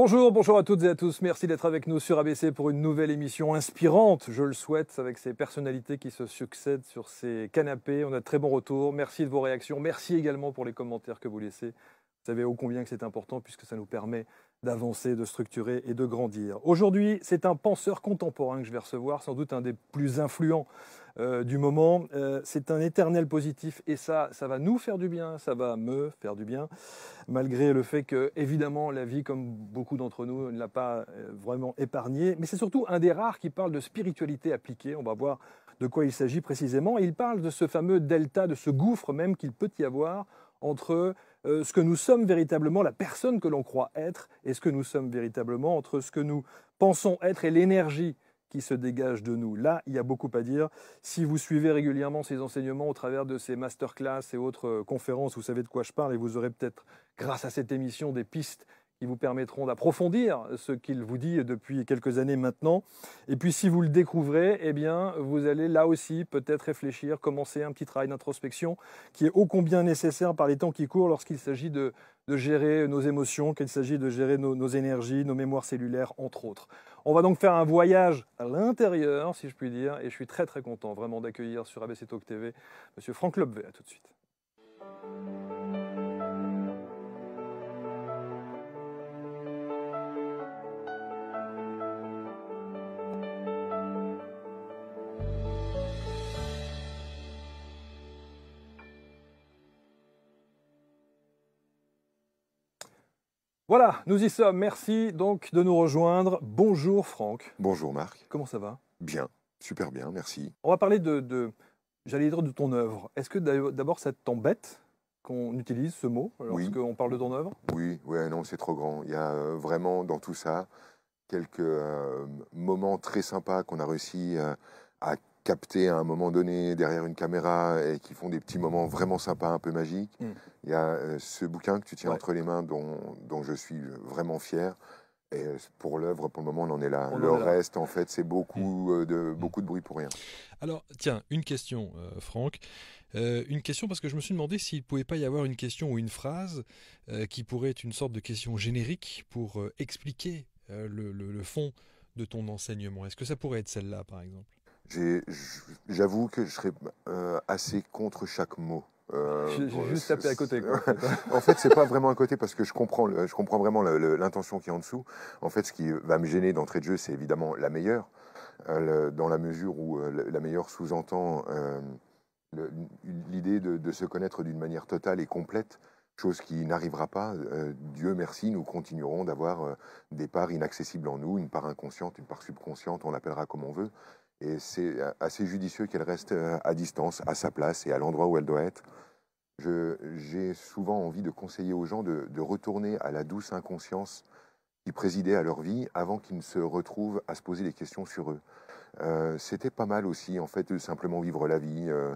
Bonjour, bonjour à toutes et à tous. Merci d'être avec nous sur ABC pour une nouvelle émission inspirante, je le souhaite, avec ces personnalités qui se succèdent sur ces canapés. On a de très bons retours. Merci de vos réactions. Merci également pour les commentaires que vous laissez. Vous savez ô combien que c'est important puisque ça nous permet d'avancer, de structurer et de grandir. Aujourd'hui, c'est un penseur contemporain que je vais recevoir, sans doute un des plus influents euh, du moment. Euh, c'est un éternel positif et ça, ça va nous faire du bien, ça va me faire du bien, malgré le fait que, évidemment, la vie, comme beaucoup d'entre nous, ne l'a pas euh, vraiment épargné. Mais c'est surtout un des rares qui parle de spiritualité appliquée. On va voir de quoi il s'agit précisément. il parle de ce fameux delta, de ce gouffre même qu'il peut y avoir entre euh, ce que nous sommes véritablement, la personne que l'on croit être, et ce que nous sommes véritablement, entre ce que nous pensons être et l'énergie qui se dégage de nous. Là, il y a beaucoup à dire. Si vous suivez régulièrement ces enseignements au travers de ces masterclass et autres euh, conférences, vous savez de quoi je parle et vous aurez peut-être, grâce à cette émission, des pistes qui vous permettront d'approfondir ce qu'il vous dit depuis quelques années maintenant. Et puis si vous le découvrez, eh bien, vous allez là aussi peut-être réfléchir, commencer un petit travail d'introspection qui est ô combien nécessaire par les temps qui courent lorsqu'il s'agit de, gérer nos émotions, qu'il s'agit de gérer nos, nos, énergies, nos mémoires cellulaires, entre autres. On va donc faire un voyage à l'intérieur, si je puis dire, et je suis très très content vraiment d'accueillir sur ABC Talk TV M. Franck Lobvé. À tout de suite. Voilà, nous y sommes. Merci donc de nous rejoindre. Bonjour Franck. Bonjour Marc. Comment ça va? Bien, super bien, merci. On va parler de, j'allais dire, de ton œuvre. Est-ce que d'abord ça t'embête qu'on utilise ce mot lorsqu'on parle de ton œuvre? Oui, oui, non, c'est trop grand. Il y a euh, vraiment dans tout ça quelques euh, moments très sympas qu'on a réussi euh, à capter à un moment donné derrière une caméra et qui font des petits moments vraiment sympas, un peu magiques. Mm. Il y a euh, ce bouquin que tu tiens entre les mains dont, dont, je suis vraiment fier. Et euh, pour l'œuvre, pour le moment, on en est là. le reste, en fait, c'est beaucoup, mm. euh, de, beaucoup de bruit pour rien. Alors, tiens, une question, Franck. une question parce que je me suis demandé s'il ne pouvait pas y avoir une question ou une phrase qui pourrait être une sorte de question générique pour expliquer le, le fond de ton enseignement. Est-ce que ça pourrait être celle-là, par exemple? J'avoue que je serais euh, assez contre chaque mot. Euh, J'ai juste tapé à côté. en fait, c'est pas vraiment à côté parce que je comprends, je comprends vraiment l'intention qui est en dessous. En fait, ce qui va me gêner d'entrée de jeu, c'est évidemment la meilleure, euh, dans la mesure où la meilleure sous-entend l'idée de, de, se connaître d'une manière totale et complète, chose qui n'arrivera pas. Dieu merci, nous continuerons d'avoir des parts inaccessibles en nous, une part inconsciente, une part subconsciente, on l'appellera comme on veut. Et c'est assez judicieux qu'elle reste euh, à distance, à sa place et à l'endroit où elle doit être. J'ai souvent envie de conseiller aux gens de, retourner à la douce inconscience qui présidait à leur vie avant qu'ils ne se retrouvent à se poser des questions sur eux. Euh, c'était pas mal aussi, en fait, de simplement vivre la vie euh,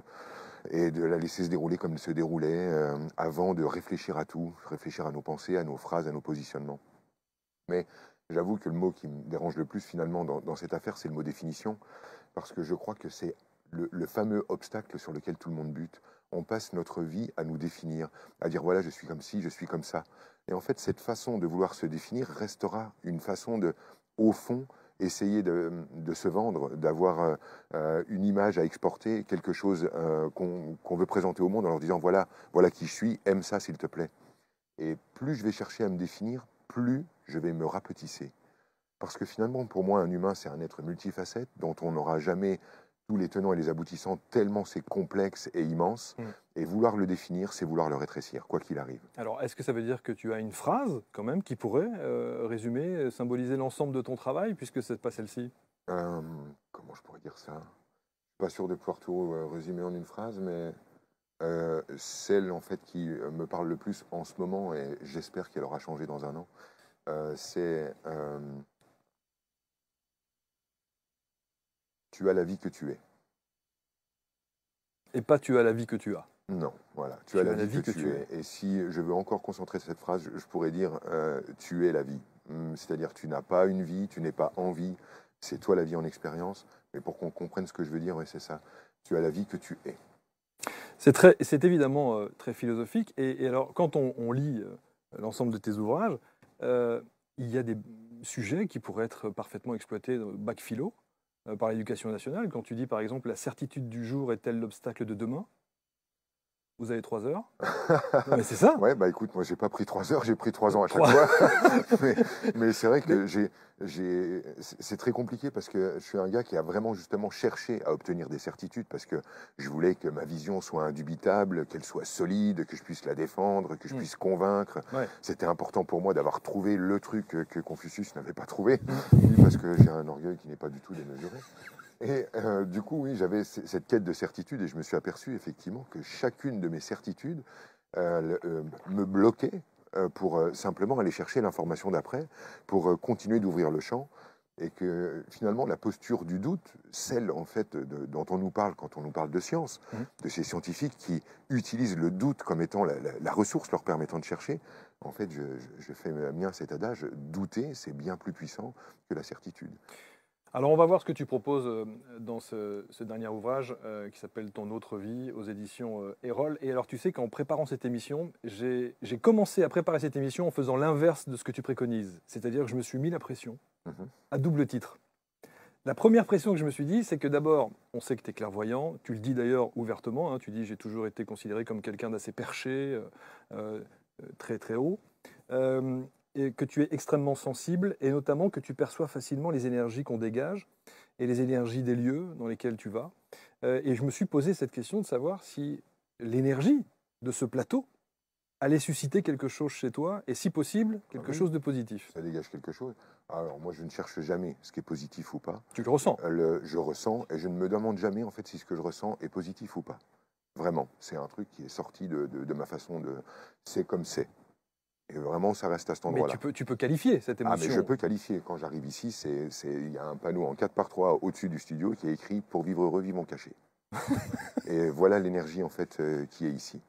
et de la laisser se dérouler comme elle se déroulait avant de réfléchir à tout, réfléchir à nos pensées, à nos phrases, à nos positionnements. Mais J'avoue que le mot qui me dérange le plus finalement dans, cette affaire, c'est le mot définition, parce que je crois que c'est le, fameux obstacle sur lequel tout le monde bute. On passe notre vie à nous définir, à dire voilà, je suis comme ci, je suis comme ça. Et en fait, cette façon de vouloir se définir restera une façon de, au fond, essayer de, se vendre, d'avoir euh, euh, une image à exporter, quelque chose euh, qu'on veut présenter au monde en leur disant voilà, voilà qui je suis, aime ça s'il te plaît. Et plus je vais chercher à me définir, plus je vais me rapetisser. Parce que finalement, pour moi, un humain, c'est un être multifacette dont on n'aura jamais tous les tenants et les aboutissants, tellement c'est complexe et immense. Mm. Et vouloir le définir, c'est vouloir le rétrécir, quoi qu'il arrive. Alors, est-ce que ça veut dire que tu as une phrase, quand même, qui pourrait euh, résumer, euh, symboliser l'ensemble de ton travail, puisque ce n'est pas celle-ci? Euh, Comment je pourrais dire ça? Pas sûr de pouvoir tout résumer en une phrase, mais celle, en fait, qui me parle le plus en ce moment, et j'espère qu'elle aura changé dans un an, c'est euh, tu as la vie que tu es. Et pas tu as la vie que tu as. Non, voilà, tu, as, la, vie, que, tu, es. Et si je veux encore concentrer cette phrase, je, pourrais dire euh, tu es la vie. Hmm, c'est-à-dire tu n'as pas une vie, tu n'es pas en vie, c'est toi la vie en expérience. Mais pour qu'on comprenne ce que je veux dire, c'est ça. Tu as la vie que tu es. C'est évidemment très philosophique. Et, alors, quand on lit l'ensemble de tes ouvrages, euh, il y a des sujets qui pourraient être parfaitement exploités bac philo euh, par l'éducation nationale. Quand tu dis par exemple la certitude du jour est-elle l'obstacle de demain vous avez trois heures Mais c'est ça Ouais, bah écoute, moi j'ai pas pris trois heures, j'ai pris trois ans à chaque fois. mais, c'est vrai que j'ai, j'ai, c'est très compliqué parce que je suis un gars qui a vraiment justement cherché à obtenir des certitudes parce que je voulais que ma vision soit indubitable, qu'elle soit solide, que je puisse la défendre, que je mm. puisse convaincre. C'était important pour moi d'avoir trouvé le truc que Confucius n'avait pas trouvé, mm. parce que j'ai un orgueil qui n'est pas du tout démesuré. Et euh, du coup, oui, j'avais cette quête de certitude et je me suis aperçu effectivement que chacune de mes certitudes euh, euh, me bloquait pour simplement aller chercher l'information d'après, pour continuer d'ouvrir le champ. Et que finalement, la posture du doute, celle en fait dont on nous parle quand on nous parle de science, mmh. de ces scientifiques qui utilisent le doute comme étant la, ressource leur permettant de chercher, en fait, je, je fais mien cet adage douter, c'est bien plus puissant que la certitude. Alors on va voir ce que tu proposes euh, dans ce, dernier ouvrage euh, qui s'appelle Ton autre vie aux éditions euh, Erol. Et alors tu sais qu'en préparant cette émission, j'ai commencé à préparer cette émission en faisant l'inverse de ce que tu préconises. C'est-à-dire que je me suis mis la pression mhm. à double titre. La première pression que je me suis dit, c'est que d'abord, on sait que tu es clairvoyant, tu le dis d'ailleurs ouvertement, hein, tu dis j'ai toujours été considéré comme quelqu'un d'assez perché, très très haut et que tu es extrêmement sensible et notamment que tu perçois facilement les énergies qu'on dégage et les énergies des lieux dans lesquels tu vas. Euh, et je me suis posé cette question de savoir si l'énergie de ce plateau allait susciter quelque chose chez toi et si possible quelque ah chose de positif. Ça dégage quelque chose. Alors moi je ne cherche jamais ce qui est positif ou pas. Tu le ressens euh, Je ressens et je ne me demande jamais en fait si ce que je ressens est positif ou pas. Vraiment, c'est un truc qui est sorti de, de ma façon de... C'est comme c'est. Et vraiment, ça reste à cet endroit-là. Mais tu peux, tu peux qualifier cette émotion. Ah, mais je peux qualifier. Quand j'arrive ici, il y a un panneau en 4 par 3 au-dessus du studio qui est écrit Pour vivre heureux, vivons cachés. et voilà l'énergie en fait euh, qui est ici.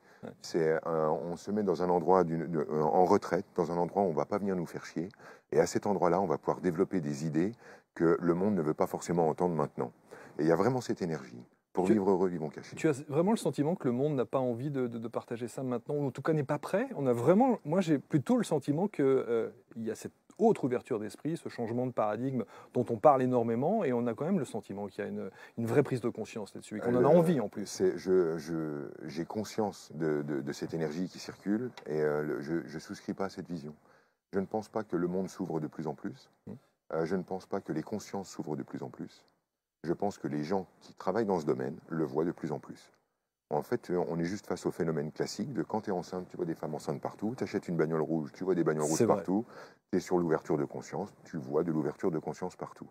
C'est on se met dans un endroit en retraite, dans un endroit où on ne va pas venir nous faire chier. Et à cet endroit-là, on va pouvoir développer des idées que le monde ne veut pas forcément entendre maintenant. Et il y a vraiment cette énergie. Pour vivre heureux, vivons cachés. Tu as vraiment le sentiment que le monde n'a pas envie de, partager ça maintenant, ou en tout cas n'est pas prêt? On a vraiment, moi j'ai plutôt le sentiment qu'il euh, y a cette autre ouverture d'esprit, ce changement de paradigme dont on parle énormément, et on a quand même le sentiment qu'il y a une, vraie prise de conscience là-dessus, et qu'on en a envie en plus. J'ai conscience de, cette énergie qui circule, et euh, je ne souscris pas à cette vision. Je ne pense pas que le monde s'ouvre de plus en plus. Mmh. Euh, je ne pense pas que les consciences s'ouvrent de plus en plus je pense que les gens qui travaillent dans ce domaine le voient de plus en plus. En fait, on est juste face au phénomène classique de quand tu es enceinte, tu vois des femmes enceintes partout, tu achètes une bagnole rouge, tu vois des bagnoles rouges partout, tu es sur l'ouverture de conscience, tu vois de l'ouverture de conscience partout.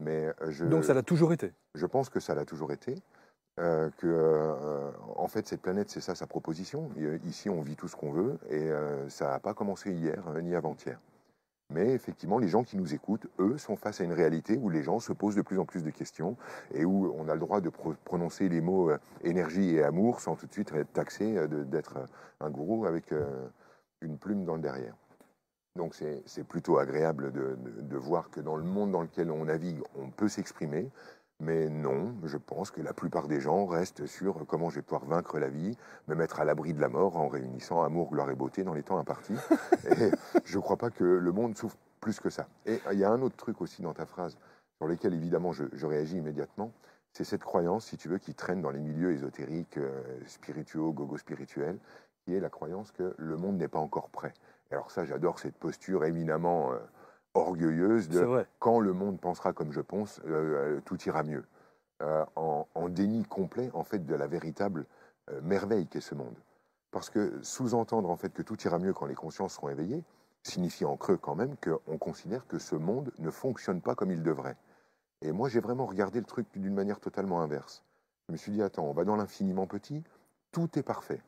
Mais euh, je, Donc ça l'a toujours été Je pense que ça l'a toujours été. Euh, que, euh, en fait, cette planète, c'est ça sa proposition. Ici, on vit tout ce qu'on veut et ça n'a pas commencé hier ni avant-hier. Mais effectivement, les gens qui nous écoutent, eux, sont face à une réalité où les gens se posent de plus en plus de questions et où on a le droit de prononcer les mots euh, énergie et amour sans tout de suite être taxé euh, d'être euh, un gourou avec une plume dans le derrière. Donc c'est plutôt agréable de, voir que dans le monde dans lequel on navigue, on peut s'exprimer, mais non, je pense que la plupart des gens restent sur comment je vais pouvoir vaincre la vie, me mettre à l'abri de la mort en réunissant amour, gloire et beauté dans les temps impartis. et je ne crois pas que le monde souffre plus que ça. Et il y a un autre truc aussi dans ta phrase, sur lequel évidemment je, réagis immédiatement, c'est cette croyance, si tu veux, qui traîne dans les milieux ésotériques, euh, spirituaux, gogo-spirituels, qui est la croyance que le monde n'est pas encore prêt. Et alors ça, j'adore cette posture éminemment... Euh, orgueilleuse de quand le monde pensera comme je pense, euh, euh, tout ira mieux. Euh, en, déni complet en fait de la véritable merveille qu'est ce monde. Parce que sous-entendre en fait que tout ira mieux quand les consciences seront éveillées signifie en creux quand même qu'on considère que ce monde ne fonctionne pas comme il devrait. Et moi j'ai vraiment regardé le truc d'une manière totalement inverse. Je me suis dit attends, on va dans l'infiniment petit, tout est parfait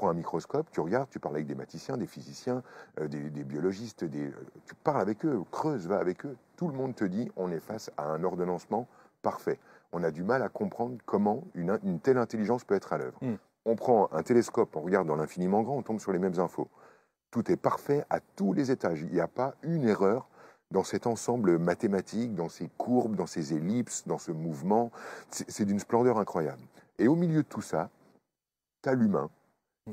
prends un microscope, tu regardes, tu parles avec des mathématiciens, des physiciens, euh, des, biologistes, des, euh, tu parles avec eux, creuse, va avec eux. Tout le monde te dit on est face à un ordonnancement parfait. On a du mal à comprendre comment une, telle intelligence peut être à l'œuvre. Hmm. On prend un télescope, on regarde dans l'infiniment grand, on tombe sur les mêmes infos. Tout est parfait à tous les étages. Il n'y a pas une erreur dans cet ensemble mathématique, dans ces courbes, dans ces ellipses, dans ce mouvement. C'est d'une splendeur incroyable. Et au milieu de tout ça, tu as l'humain.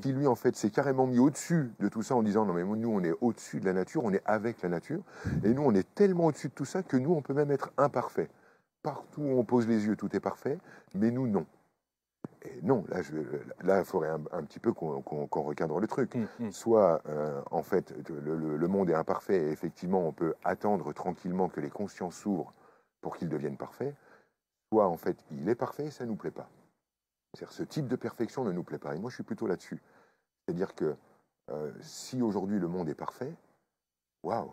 Qui lui, en fait, s'est carrément mis au-dessus de tout ça en disant non, mais nous, on est au-dessus de la nature, on est avec la nature, et nous, on est tellement au-dessus de tout ça que nous, on peut même être imparfait. Partout où on pose les yeux, tout est parfait, mais nous, non. Et non, là, là, il faudrait un, petit peu qu'on recadre le truc. Mm, mm. Soit, euh, en fait, le, monde est imparfait et effectivement, on peut attendre tranquillement que les consciences s'ouvrent pour qu'ils deviennent parfaits. Soit, en fait, il est parfait et ça ne nous plaît pas. C'est-à-dire, ce type de perfection ne nous plaît pas. Et moi, je suis plutôt là-dessus. C'est-à-dire que euh, si aujourd'hui le monde est parfait, waouh,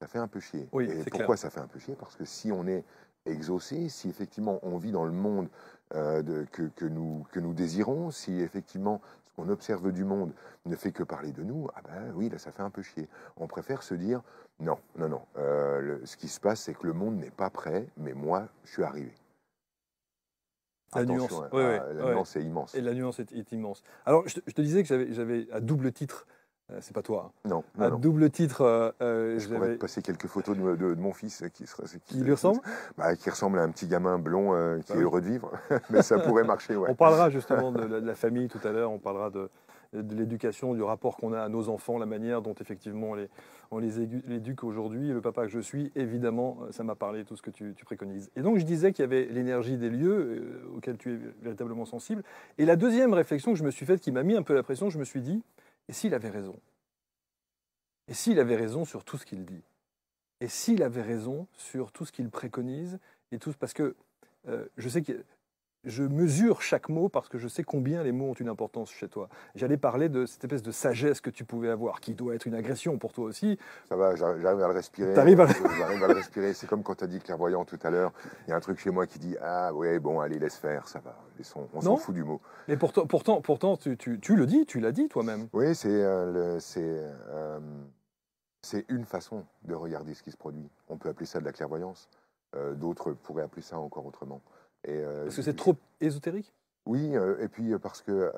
ça fait un peu chier. et pourquoi ça fait un peu chier? Parce que si on est exaucé, si effectivement on vit dans le monde euh, que, nous, que nous désirons, si effectivement ce qu'on observe du monde ne fait que parler de nous, ah ben oui, là ça fait un peu chier. On préfère se dire non, non, non. Euh, ce qui se passe, c'est que le monde n'est pas prêt, mais moi, je suis arrivé. La nuance, hein, ah, la nuance est immense. Et la nuance est, immense. Alors, je te, disais que j'avais à double titre euh, c'est pas toi. Hein. Non. Un double titre. Euh, euh, je pourrais te passer quelques photos de, mon fils qui sera. Qui, lui ressemble? Bah, Qui ressemble à un petit gamin blond qui bah est heureux de vivre. Mais ça pourrait marcher, ouais. On parlera justement de, la famille tout à l'heure. On parlera de, de l'éducation, du rapport qu'on a à nos enfants, la manière dont effectivement on les, on les éduque aujourd'hui. Le papa que je suis, évidemment, ça m'a parlé tout ce que tu, préconises. Et donc je disais qu'il y avait l'énergie des lieux auxquels tu es véritablement sensible. Et la deuxième réflexion que je me suis faite, qui m'a mis un peu la pression, je me suis dit, et s'il avait raison? Et s'il avait raison sur tout ce qu'il dit? Et s'il avait raison sur tout ce qu'il préconise? Et tout, Parce que euh, je sais que je mesure chaque mot parce que je sais combien les mots ont une importance chez toi. J'allais parler de cette espèce de sagesse que tu pouvais avoir, qui doit être une agression pour toi aussi. Ça va, j'arrive à le respirer. T'arrives à... J'arrive à le respirer. C'est comme quand tu as dit clairvoyant tout à l'heure. Il y a un truc chez moi qui dit Ah ouais, bon, allez, laisse faire, ça va. On s'en fout du mot. Mais pourtant, pourtant, pourtant tu, tu, le dis, tu l'as dit toi-même. Oui, c'est euh, euh, c'est une façon de regarder ce qui se produit. On peut appeler ça de la clairvoyance. Euh, d'autres pourraient appeler ça encore autrement. Euh, parce que c'est trop ésotérique? Oui, euh, et puis euh, parce que,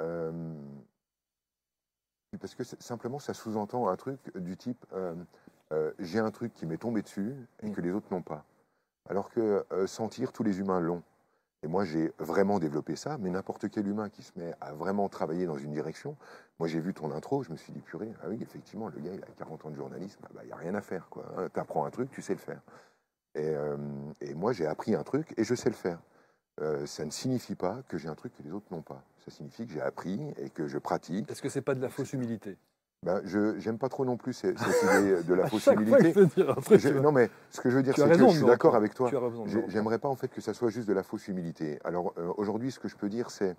parce que simplement ça sous-entend un truc du type j'ai un truc qui m'est tombé dessus et mm. que les autres n'ont pas. Alors que sentir, tous les humains l'ont. Et moi, j'ai vraiment développé ça, mais n'importe quel humain qui se met à vraiment travailler dans une direction. Moi, j'ai vu ton intro, je me suis dit, purée, ah oui, effectivement, le gars, il a 40 ans de journalisme, bah, il n'y a rien à faire. Hein. Tu apprends un truc, tu sais le faire. Et, et moi, j'ai appris un truc et je sais le faire. Euh, ça ne signifie pas que j'ai un truc que les autres n'ont pas. Ça signifie que j'ai appris et que je pratique. Est-ce que c'est pas de la fausse humilité ben, je j'aime pas trop non plus cette, idée de la fausse humilité. non mais ce que je veux dire c'est que je suis d'accord avec toi. J'aimerais pas en fait que ça soit juste de la fausse humilité. Alors euh, aujourd'hui ce que je peux dire c'est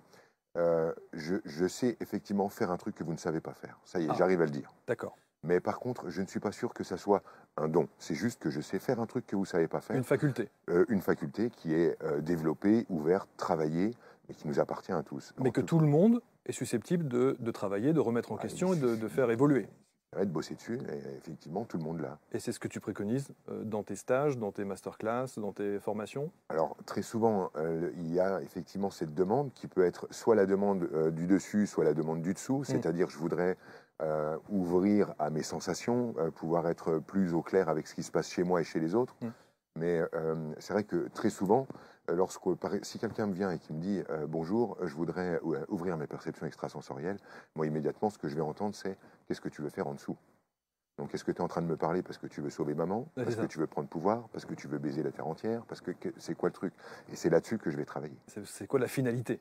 euh, je, je, sais effectivement faire un truc que vous ne savez pas faire. Ça y est, ah. j'arrive à le dire. D'accord. Mais par contre, je ne suis pas sûr que ça soit un don. C'est juste que je sais faire un truc que vous ne savez pas faire. Une faculté. Euh, une faculté qui est euh, développée, ouverte, travaillée, et qui nous appartient à tous. Mais que tout le monde est susceptible de, travailler, de remettre en ah, question et de, faire évoluer. de bosser dessus, et effectivement, tout le monde l'a. Et c'est ce que tu préconises euh, dans tes stages, dans tes masterclass, dans tes formations? Alors, très souvent, il y a effectivement cette demande qui peut être soit la demande du dessus, soit la demande du dessous, mmh. c'est-à-dire je voudrais euh, ouvrir à mes sensations, euh, pouvoir être plus au clair avec ce qui se passe chez moi et chez les autres. Mm. Mais euh, c'est vrai que très souvent, lorsque, si quelqu'un me vient et qui me dit bonjour, je voudrais ouvrir mes perceptions extrasensorielles, moi immédiatement, ce que je vais entendre, c'est qu'est-ce que tu veux faire en dessous? Donc, est-ce que tu es en train de me parler parce que tu veux sauver maman Parce que tu veux prendre pouvoir Parce que tu veux baiser la terre entière Parce que c'est quoi le truc? Et c'est là-dessus que je vais travailler. C'est quoi la finalité?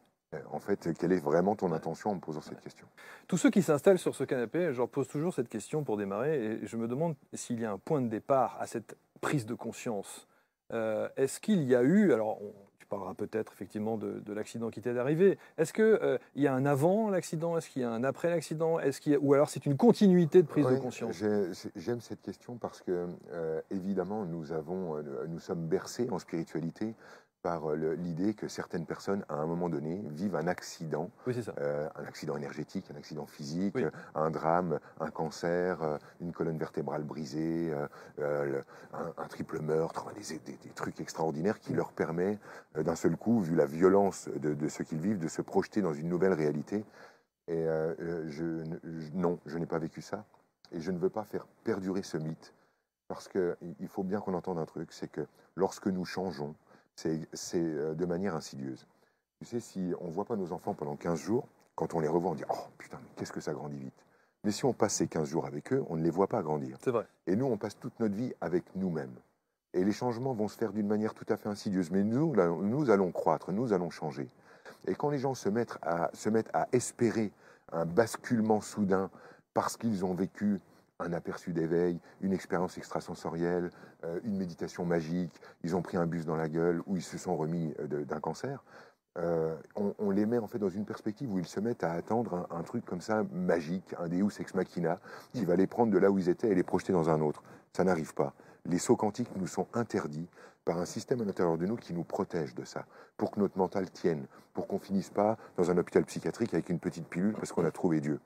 En fait, quelle est vraiment ton intention en me posant cette question? Tous ceux qui s'installent sur ce canapé, je leur pose toujours cette question pour démarrer, et je me demande s'il y a un point de départ à cette prise de conscience. Euh, est-ce qu'il y a eu, alors tu parleras peut-être effectivement de, l'accident qui t'est arrivé, est-ce qu'il euh, y a un avant l'accident? Est-ce qu'il y a un après l'accident? Est-ce qu'il Ou alors c'est une continuité de prise de conscience? J'aime cette question parce que, euh, évidemment, nous, avons, nous sommes bercés en spiritualité par euh, l'idée que certaines personnes, à un moment donné, vivent un accident, euh, un accident énergétique, un accident physique, un drame, un cancer, euh, une colonne vertébrale brisée, un, triple meurtre, des, trucs extraordinaires qui leur permet, d'un seul coup, vu la violence de, ce qu'ils vivent, de se projeter dans une nouvelle réalité. Et je, non, je n'ai pas vécu ça. Et je ne veux pas faire perdurer ce mythe. Parce qu'il faut bien qu'on entende un truc, c'est que lorsque nous changeons, c'est euh, de manière insidieuse. Tu sais, si on ne voit pas nos enfants pendant 15 jours, Quand on les revoit, on dit Oh putain, qu'est-ce que ça grandit vite. Mais si on passe ces 15 jours avec eux, on ne les voit pas grandir. C'est vrai. Et nous, on passe toute notre vie avec nous-mêmes. Et les changements vont se faire d'une manière tout à fait insidieuse. Mais nous, nous allons croître, nous allons changer. Et quand les gens se mettent à, se mettent à espérer un basculement soudain parce qu'ils ont vécu un aperçu d'éveil, une expérience extrasensorielle, euh, une méditation magique, ils ont pris un bus dans la gueule ou ils se sont remis euh, d'un cancer, euh, on, les met en fait dans une perspective où ils se mettent à attendre un, truc comme ça magique, un Deus ex machina, qui va les prendre de là où ils étaient et les projeter dans un autre. Ça n'arrive pas. Les sauts quantiques nous sont interdits par un système à l'intérieur de nous qui nous protège de ça, pour que notre mental tienne, pour qu'on finisse pas dans un hôpital psychiatrique avec une petite pilule parce qu'on a trouvé Dieu.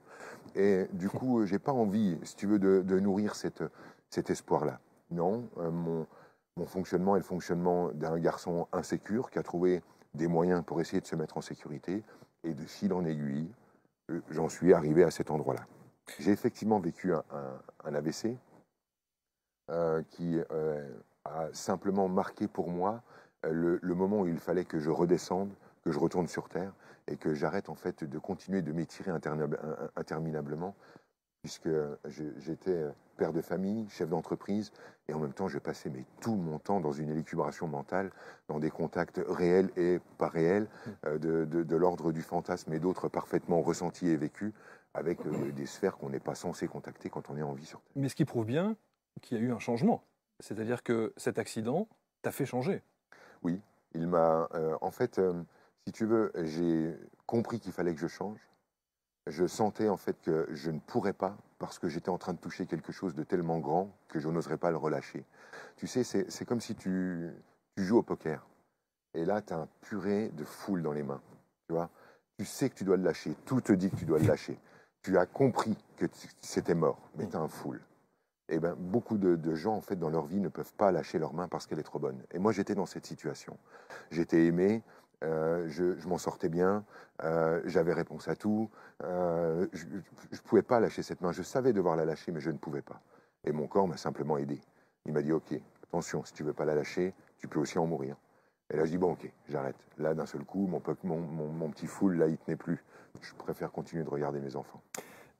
Et du coup, j'ai pas envie, si tu veux, de, nourrir cet espoir-là. Non, euh, mon, fonctionnement est le fonctionnement d'un garçon insécure qui a trouvé des moyens pour essayer de se mettre en sécurité. Et de fil en aiguille, euh, j'en suis arrivé à cet endroit-là. J'ai effectivement vécu un, un, AVC euh, qui euh, a simplement marqué pour moi le, le, moment où il fallait que je redescende, que je retourne sur Terre et que j'arrête en fait de continuer de m'étirer interminablement puisque j'étais père de famille, chef d'entreprise, et en même temps, je passais mais, tout mon temps dans une élucubration mentale, dans des contacts réels et pas réels, mmh. euh, de, de, l'ordre du fantasme et d'autres parfaitement ressentis et vécus, avec euh, des sphères qu'on n'est pas censé contacter quand on est en vie sur Terre. Mais ce qui prouve bien qu'il y a eu un changement. C'est-à-dire que cet accident t'a fait changer. Oui, il m'a... Euh, en fait, si tu veux, j'ai compris qu'il fallait que je change je sentais en fait que je ne pourrais pas parce que j'étais en train de toucher quelque chose de tellement grand que je n'oserais pas le relâcher. Tu sais, c'est comme si tu, joues au poker. Et là, tu as un purée de foule dans les mains. Tu vois Tu sais que tu dois le lâcher. Tout te dit que tu dois le lâcher. Tu as compris que c'était mort, mais tu as un foule. Eh ben, beaucoup de, gens, en fait, dans leur vie, ne peuvent pas lâcher leur main parce qu'elle est trop bonne. Et moi, j'étais dans cette situation. J'étais aimé, euh, je, m'en sortais bien, euh, j'avais réponse à tout. Euh, je ne pouvais pas lâcher cette main. Je savais devoir la lâcher, mais je ne pouvais pas. Et mon corps m'a simplement aidé. Il m'a dit Ok, attention, si tu veux pas la lâcher, tu peux aussi en mourir. Et là, je dis Bon, ok, j'arrête. Là, d'un seul coup, mon, petit foule, là, il tenait plus. Je préfère continuer de regarder mes enfants.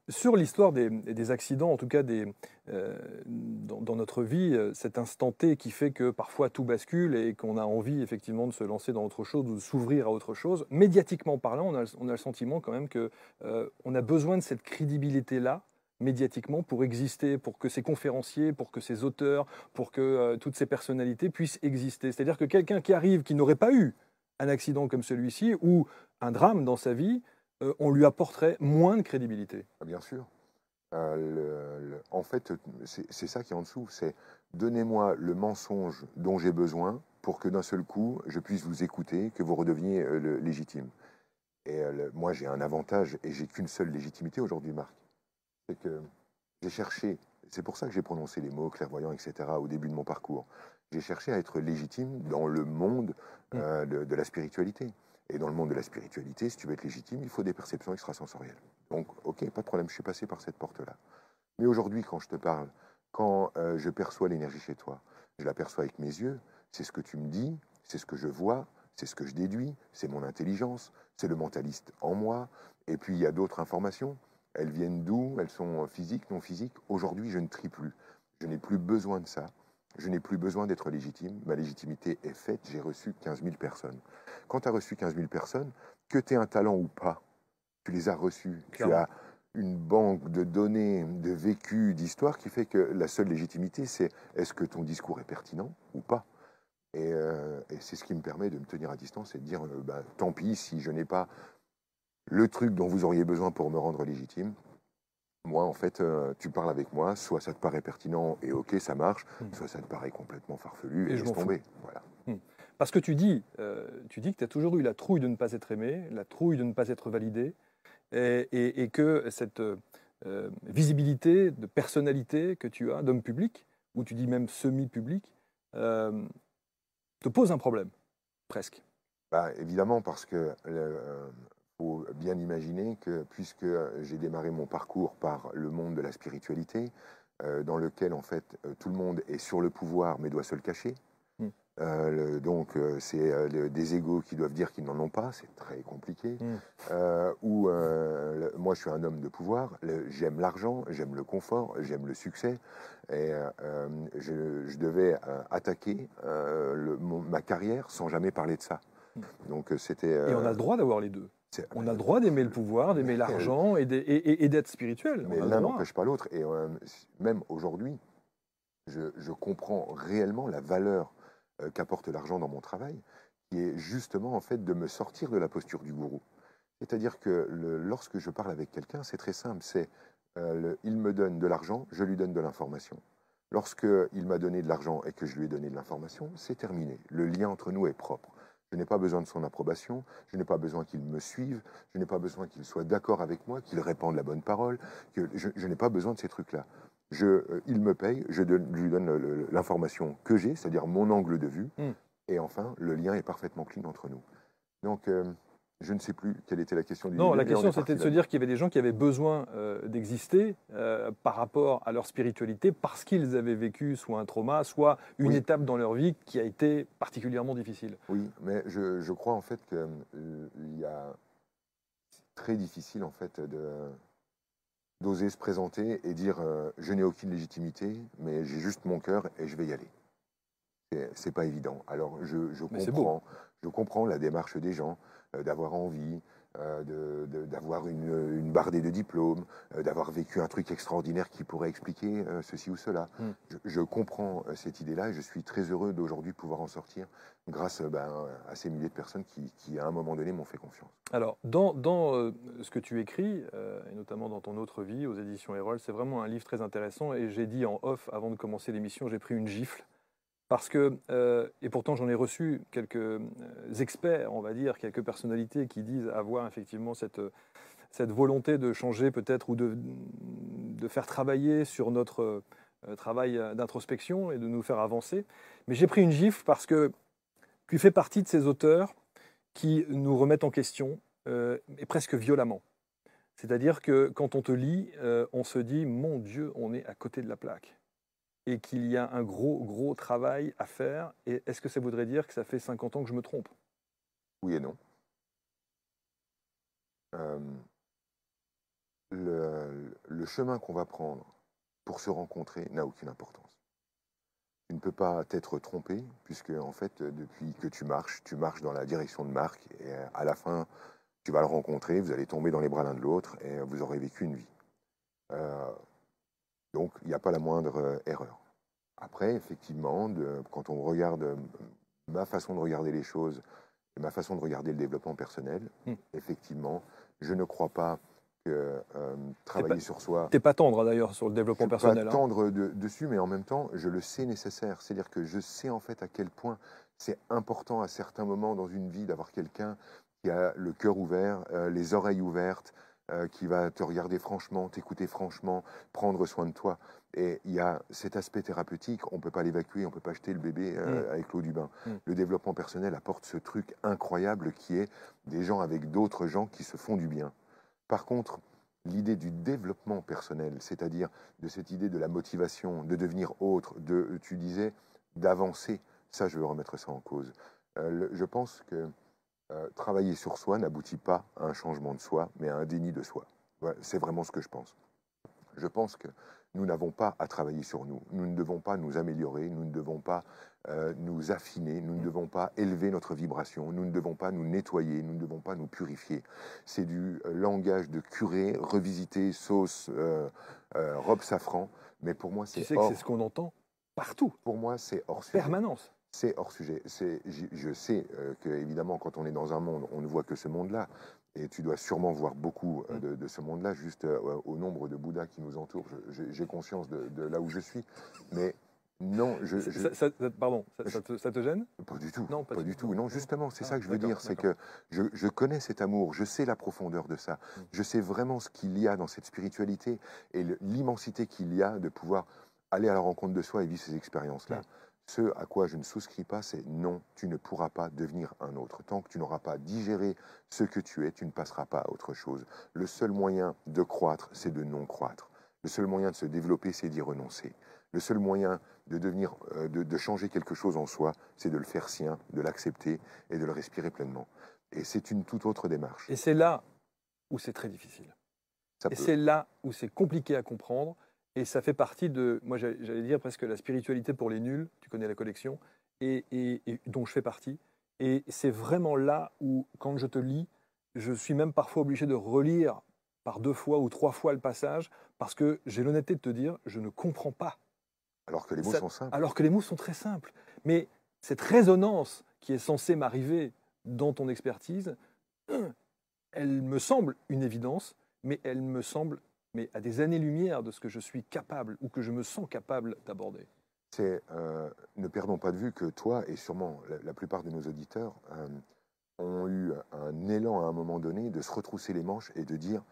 Sur l'histoire des, accidents, en tout cas des, euh, dans, notre vie, euh, cet instant T qui fait que parfois tout bascule et qu'on a envie effectivement de se lancer dans autre chose ou de s'ouvrir à autre chose, médiatiquement parlant, on a, le sentiment quand même qu'on euh, a besoin de cette crédibilité-là médiatiquement pour exister, pour que ces conférenciers, pour que ces auteurs, pour que toutes ces personnalités puissent exister. C'est-à-dire que quelqu'un qui arrive, qui n'aurait pas eu un accident comme celui-ci ou un drame dans sa vie, euh, on lui apporterait moins de crédibilité. Ah, bien sûr. Euh, en fait, c'est ça qui est en dessous. C'est donnez-moi le mensonge dont j'ai besoin pour que d'un seul coup, je puisse vous écouter, que vous redeveniez euh, légitime. Et moi, j'ai un avantage et j'ai qu'une seule légitimité aujourd'hui, Marc. C'est que j'ai cherché, c'est pour ça que j'ai prononcé les mots clairvoyants, etc., au début de mon parcours. J'ai cherché à être légitime dans le monde mmh. de la spiritualité. Et dans le monde de la spiritualité, si tu veux être légitime, il faut des perceptions extrasensorielles. Donc, ok, pas de problème, je suis passé par cette porte-là. Mais aujourd'hui, quand je te parle, quand euh, je perçois l'énergie chez toi, je la perçois avec mes yeux, c'est ce que tu me dis, c'est ce que je vois, c'est ce que je déduis, c'est mon intelligence, c'est le mentaliste en moi, et puis il y a d'autres informations. Elles viennent d'où? Elles sont physiques, non physiques? Aujourd'hui, je ne trie plus. Je n'ai plus besoin de ça. Je n'ai plus besoin d'être légitime. Ma légitimité est faite. J'ai reçu 15 000 personnes. Quand tu as reçu 15 000 personnes, que tu aies un talent ou pas, tu les as reçus. Tu as une banque de données, de vécu, d'histoire qui fait que la seule légitimité, c'est est-ce que ton discours est pertinent ou pas euh, et, c'est ce qui me permet de me tenir à distance et de dire euh, bah, tant pis si je n'ai pas le truc dont vous auriez besoin pour me rendre légitime, moi, en fait, euh, tu parles avec moi, soit ça te paraît pertinent et ok, ça marche, hmm. soit ça te paraît complètement farfelu et, et je tomber. Voilà. Hmm. Parce que tu dis, euh, tu dis que tu as toujours eu la trouille de ne pas être aimé, la trouille de ne pas être validé, et, que cette euh, visibilité de personnalité que tu as, d'homme public, ou tu dis même semi-public, te pose un problème, presque. Bah, évidemment, parce que faut bien imaginer que puisque j'ai démarré mon parcours par le monde de la spiritualité, euh, dans lequel en fait euh, tout le monde est sur le pouvoir mais doit se le cacher, hmm. Euh, donc, c'est euh, des égaux qui doivent dire qu'ils n'en ont pas, c'est très compliqué. Mm. ou moi, je suis un homme de pouvoir, j'aime l'argent, j'aime le confort, j'aime le succès, et je, devais attaquer ma carrière sans jamais parler de ça. Mm. Donc, c'était. et on a le droit d'avoir les deux. On a le droit d'aimer le pouvoir, d'aimer l'argent et d'être spirituel. Mais l'un n'empêche pas l'autre. Et même aujourd'hui, je, je, comprends réellement la valeur euh, qu'apporte l'argent dans mon travail, qui est justement en fait de me sortir de la posture du gourou. C'est-à-dire que lorsque je parle avec quelqu'un, c'est très simple, c'est euh, il me donne de l'argent, je lui donne de l'information. Lorsque il m'a donné de l'argent et que je lui ai donné de l'information, c'est terminé. Le lien entre nous est propre. Je n'ai pas besoin de son approbation, je n'ai pas besoin qu'il me suive, je n'ai pas besoin qu'il soit d'accord avec moi, qu'il répande la bonne parole, que je, n'ai pas besoin de ces trucs-là. Euh, il me paye, je lui donne l'information que j'ai, c'est-à-dire mon angle de vue, hmm. et enfin, le lien est parfaitement clean entre nous. Donc, euh, je ne sais plus quelle était la question du Non, la question c'était de se dire qu'il y avait des gens qui avaient besoin euh, d'exister euh, par rapport à leur spiritualité parce qu'ils avaient vécu soit un trauma, soit une étape dans leur vie qui a été particulièrement difficile. Oui, mais je, crois en fait qu'il euh, y a très difficile en fait de d'oser se présenter et dire je n'ai aucune légitimité, mais j'ai juste mon cœur et je vais y aller. C'est pas évident. Alors je, je comprends, je comprends la démarche des gens. Euh, d'avoir envie, euh, d'avoir une, une, bardée de diplômes, euh, d'avoir vécu un truc extraordinaire qui pourrait expliquer ceci ou cela. Hmm. Je, comprends cette idée-là et je suis très heureux d'aujourd'hui pouvoir en sortir grâce ben, à ces milliers de personnes qui, à un moment donné, m'ont fait confiance. Alors, dans, dans ce que tu écris, et notamment dans ton autre vie, aux éditions Erol, c'est vraiment un livre très intéressant et j'ai dit en off, avant de commencer l'émission, j'ai pris une gifle parce que, euh, et pourtant j'en ai reçu quelques euh, experts, on va dire, quelques personnalités qui disent avoir effectivement cette, volonté de changer peut-être ou de, de, faire travailler sur notre euh, travail d'introspection et de nous faire avancer. Mais j'ai pris une gifle parce que tu fais partie de ces auteurs qui nous remettent en question, et presque violemment. C'est-à-dire que quand on te lit, on se dit, mon Dieu, on est à côté de la plaque et qu'il y a un gros, gros travail à faire. Et est-ce que ça voudrait dire que ça fait 50 ans que je me trompe? Oui et non. Euh, le, chemin qu'on va prendre pour se rencontrer n'a aucune importance. Tu ne peux pas t'être trompé, puisque en fait, depuis que tu marches, tu marches dans la direction de Marc, et à la fin, tu vas le rencontrer, vous allez tomber dans les bras l'un de l'autre, et vous aurez vécu une vie. Euh, donc, il n'y a pas la moindre euh, erreur. Après, effectivement, quand on regarde euh, ma façon de regarder les choses et ma façon de regarder le développement personnel, hmm. effectivement, je ne crois pas que euh, travailler sur soi. T'es pas tendre d'ailleurs sur le développement je personnel. Pas hein. tendre dessus, mais en même temps, je le sais nécessaire. C'est-à-dire que je sais en fait à quel point c'est important à certains moments dans une vie d'avoir quelqu'un qui a le cœur ouvert, les oreilles ouvertes, euh, qui va te regarder franchement, t'écouter franchement, prendre soin de toi. Et il y a cet aspect thérapeutique, on ne peut pas l'évacuer, on ne peut pas jeter le bébé euh, mm. avec l'eau du bain. Mm. Le développement personnel apporte ce truc incroyable qui est des gens avec d'autres gens qui se font du bien. Par contre, l'idée du développement personnel, c'est-à-dire de cette idée de la motivation, de devenir autre, de, tu disais, d'avancer, ça, je veux remettre ça en cause. Euh, je pense que euh, travailler sur soi n'aboutit pas à un changement de soi, mais à un déni de soi. c'est vraiment ce que je pense. Je pense que nous n'avons pas à travailler sur nous. Nous ne devons pas nous améliorer, nous ne devons pas euh, nous affiner, nous ne devons pas élever notre vibration, nous ne devons pas nous nettoyer, nous ne devons pas nous purifier. C'est du euh, langage de curé, revisité, sauce, robe safran. Mais pour moi, c'est. Tu sais que c'est ce qu'on entend partout. Pour moi, c'est hors sujet. Permanence c'est hors sujet. Je, sais euh, que évidemment, quand on est dans un monde, on ne voit que ce monde-là. Et tu dois sûrement voir beaucoup euh, mm. de, ce monde-là, juste euh, au nombre de Bouddhas qui nous entourent. J'ai conscience de, là où je suis. Mais non, je. Ça, pardon, ça, te, gêne? Pas du tout. Non, pas, du tout. Non, justement, c'est ah, ça que je veux dire. C'est que je, connais cet amour, je sais la profondeur de ça. Mm. Je sais vraiment ce qu'il y a dans cette spiritualité et l'immensité qu'il y a de pouvoir aller à la rencontre de soi et vivre ces expériences-là. Mm. Ce à quoi je ne souscris pas, c'est non, tu ne pourras pas devenir un autre. Tant que tu n'auras pas digéré ce que tu es, tu ne passeras pas à autre chose. Le seul moyen de croître, c'est de non croître. Le seul moyen de se développer, c'est d'y renoncer. Le seul moyen de devenir, euh, de, de changer quelque chose en soi, c'est de le faire sien, de l'accepter et de le respirer pleinement. Et c'est une toute autre démarche. Et c'est là où c'est très difficile. Ça Et c'est là où c'est compliqué à comprendre. Et ça fait partie de, moi j'allais dire presque la spiritualité pour les nuls, tu connais la collection, et, et- et dont je fais partie. Et c'est vraiment là où, quand je te lis, je suis même parfois obligé de relire par deux fois ou trois fois le passage, parce que j'ai l'honnêteté de te dire, je ne comprends pas. alors que les mots ça- sont simples. Alors que les mots sont très simples. Mais cette résonance qui est censée m'arriver dans ton expertise, elle me semble une évidence, mais elle me semble mais à des années-lumière de ce que je suis capable ou que je me sens capable d'aborder. C'est euh, ne perdons pas de vue que toi et sûrement la, la plupart de nos auditeurs euh, ont eu un élan à un moment donné de se retrousser les manches et de dire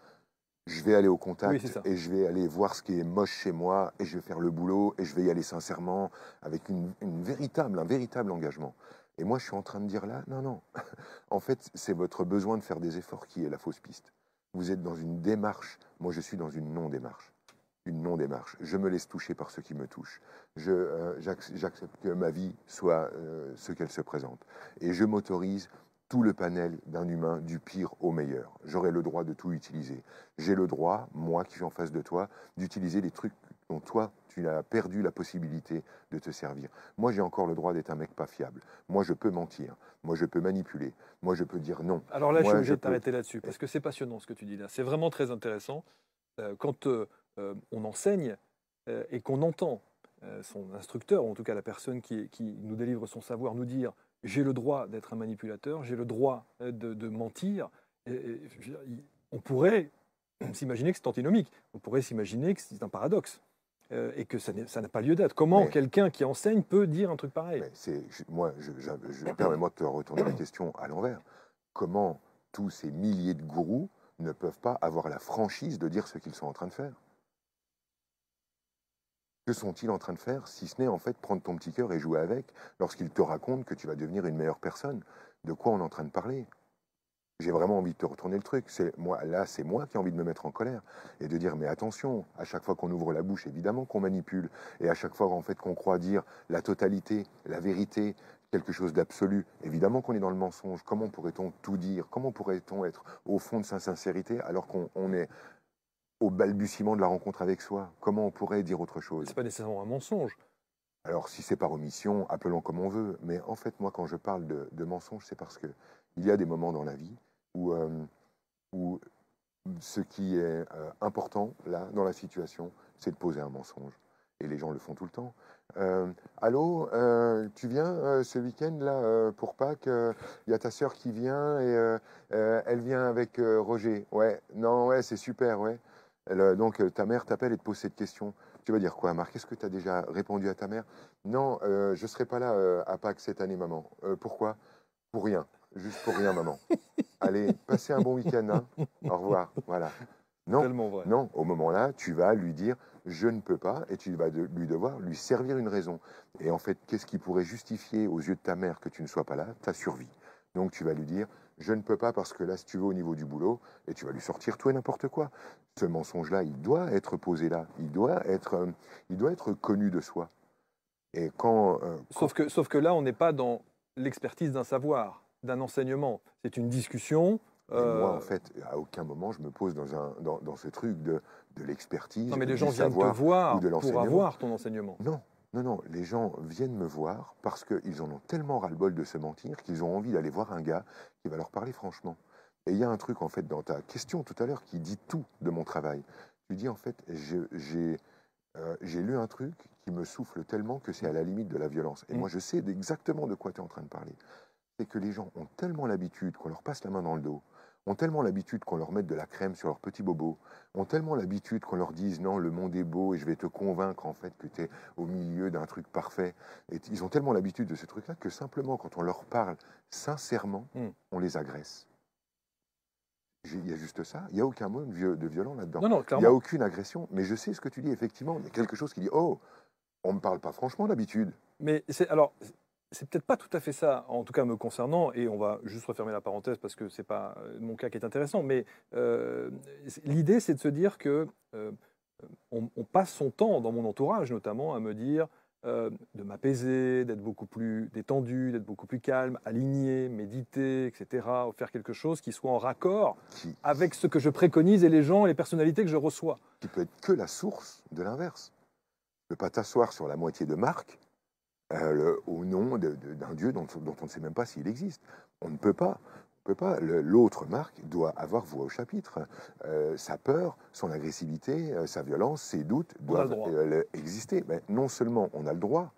je vais aller au contact et je vais aller voir ce qui est moche chez moi et je vais faire le boulot et je vais y aller sincèrement avec une, une véritable, un véritable engagement. Et moi, je suis en train de dire là, non, non. en fait, c'est votre besoin de faire des efforts qui est la fausse piste. Vous êtes dans une démarche. Moi, je suis dans une non-démarche. Une non-démarche. Je me laisse toucher par ce qui me touche. Euh, j'ac- J'accepte que ma vie soit euh, ce qu'elle se présente. Et je m'autorise tout le panel d'un humain, du pire au meilleur. J'aurai le droit de tout utiliser. J'ai le droit, moi qui suis en face de toi, d'utiliser les trucs dont toi, tu as perdu la possibilité de te servir. Moi, j'ai encore le droit d'être un mec pas fiable. Moi, je peux mentir. Moi, je peux manipuler. Moi, je peux dire non. Alors là, je suis obligé je de peux- t'arrêter là-dessus, parce que c'est passionnant ce que tu dis là. C'est vraiment très intéressant. Euh, quand euh, euh, on enseigne et qu'on entend son instructeur, ou en tout cas la personne qui, qui nous délivre son savoir, nous dire j'ai le droit d'être un manipulateur, j'ai le droit de, de mentir, et- et, on pourrait s'imaginer que c'est antinomique. On pourrait s'imaginer que c'est un paradoxe. Euh, et que ça n'a pas lieu d'être. Comment quelqu'un qui enseigne peut dire un truc pareil? Mais moi, je, je- je- permets-moi de te retourner la question à l'envers. Comment tous ces milliers de gourous ne peuvent pas avoir la franchise de dire ce qu'ils sont en train de faire? Que sont-ils en train de faire si ce n'est en fait prendre ton petit cœur et jouer avec lorsqu'ils te racontent que tu vas devenir une meilleure personne? De quoi on est en train de parler? J'ai vraiment envie de te retourner le truc. C'est moi, là, c'est moi qui ai envie de me mettre en colère et de dire mais attention. À chaque fois qu'on ouvre la bouche, évidemment qu'on manipule, et à chaque fois en fait qu'on croit dire la totalité, la vérité, quelque chose d'absolu, évidemment qu'on est dans le mensonge. Comment pourrait-on tout dire? Comment pourrait-on être au fond de sa sincérité alors qu'on on est au balbutiement de la rencontre avec soi? Comment on pourrait dire autre chose? C'est pas nécessairement un mensonge. alors, si c'est par omission, appelons comme on veut. Mais en fait, moi, quand je parle de, de mensonge, c'est parce que il y a des moments dans la vie où, euh, où ce qui est euh, important, là, dans la situation, c'est de poser un mensonge. Et les gens le font tout le temps. Euh, Allô, tu viens ce week-end, là, pour Pâques Il y a ta sœur qui vient et elle vient avec Roger. Ouais, non, ouais, c'est super, ouais. Donc, ta mère t'appelle et te pose cette question. Tu vas dire quoi, Marc? Est-ce que tu as déjà répondu à ta mère? Non, je ne serai pas là à Pâques cette année, maman. Pourquoi? Pour rien. Juste pour rien, maman. Allez, passez un bon week-end. hein. Au revoir. Voilà. Non, Tellement vrai. non, au moment-là, tu vas lui dire je ne peux pas et tu vas de- lui devoir lui servir une raison. Et en fait, qu'est-ce qui pourrait justifier aux yeux de ta mère que tu ne sois pas là? Ta survie. Donc tu vas lui dire je ne peux pas parce que là, si tu veux, au niveau du boulot, et tu vas lui sortir tout et n'importe quoi. Ce mensonge-là, il doit être posé là. Il doit être, euh, il doit être connu de soi. Et quand, euh, quand- Sauf que, sauf que là, on n'est pas dans l'expertise d'un savoir, d'un enseignement. C'est une discussion. Moi, euh, en fait, à aucun moment, je me pose dans, un, dans, dans ce truc de, de l'expertise. non, mais les gens viennent te voir de pour avoir ton enseignement. Non, non, non. Les gens viennent me voir parce qu'ils en ont tellement ras-le-bol de se mentir qu'ils ont envie d'aller voir un gars qui va leur parler franchement. Et il y a un truc, en fait, dans ta question tout à l'heure qui dit tout de mon travail. Tu dis, en fait, j'ai euh, j'ai lu un truc qui me souffle tellement que c'est à la limite de la violence. Et Mm. moi, je sais exactement de quoi tu es en train de parler. C'est que les gens ont tellement l'habitude qu'on leur passe la main dans le dos, ont tellement l'habitude qu'on leur mette de la crème sur leurs petits bobos, ont tellement l'habitude qu'on leur dise non, le monde est beau et je vais te convaincre en fait que tu es au milieu d'un truc parfait. Et ils ont tellement l'habitude de ce truc-là que simplement quand on leur parle sincèrement, Mm. on les agresse. Il y a juste ça, il n'y a aucun mot de viol- de violent là-dedans. Non, non, Il n'y a aucune agression, mais je sais ce que tu dis, effectivement. Il y a quelque chose qui dit Oh, on ne me parle pas franchement d'habitude. Mais c'est alors, c'est peut-être pas tout à fait ça, en tout cas me concernant, et on va juste refermer la parenthèse parce que c'est pas euh, mon cas qui est intéressant. Mais euh, l'idée, c'est de se dire que euh, on, on passe son temps, dans mon entourage notamment, à me dire euh, de m'apaiser, d'être beaucoup plus détendu, d'être beaucoup plus calme, aligné, méditer, etc. Faire quelque chose qui soit en raccord avec ce que je préconise et les gens et les personnalités que je reçois. Qui peut être que la source de l'inverse. Ne pas t'asseoir sur la moitié de Marc euh, au nom d'un Dieu dont, dont, on ne sait même pas s'il existe. On ne peut pas peut pas. L'autre marque doit avoir voix au chapitre. Euh, sa peur, son agressivité, euh, sa violence, ses doutes doivent exister. Mais non seulement on a le droit,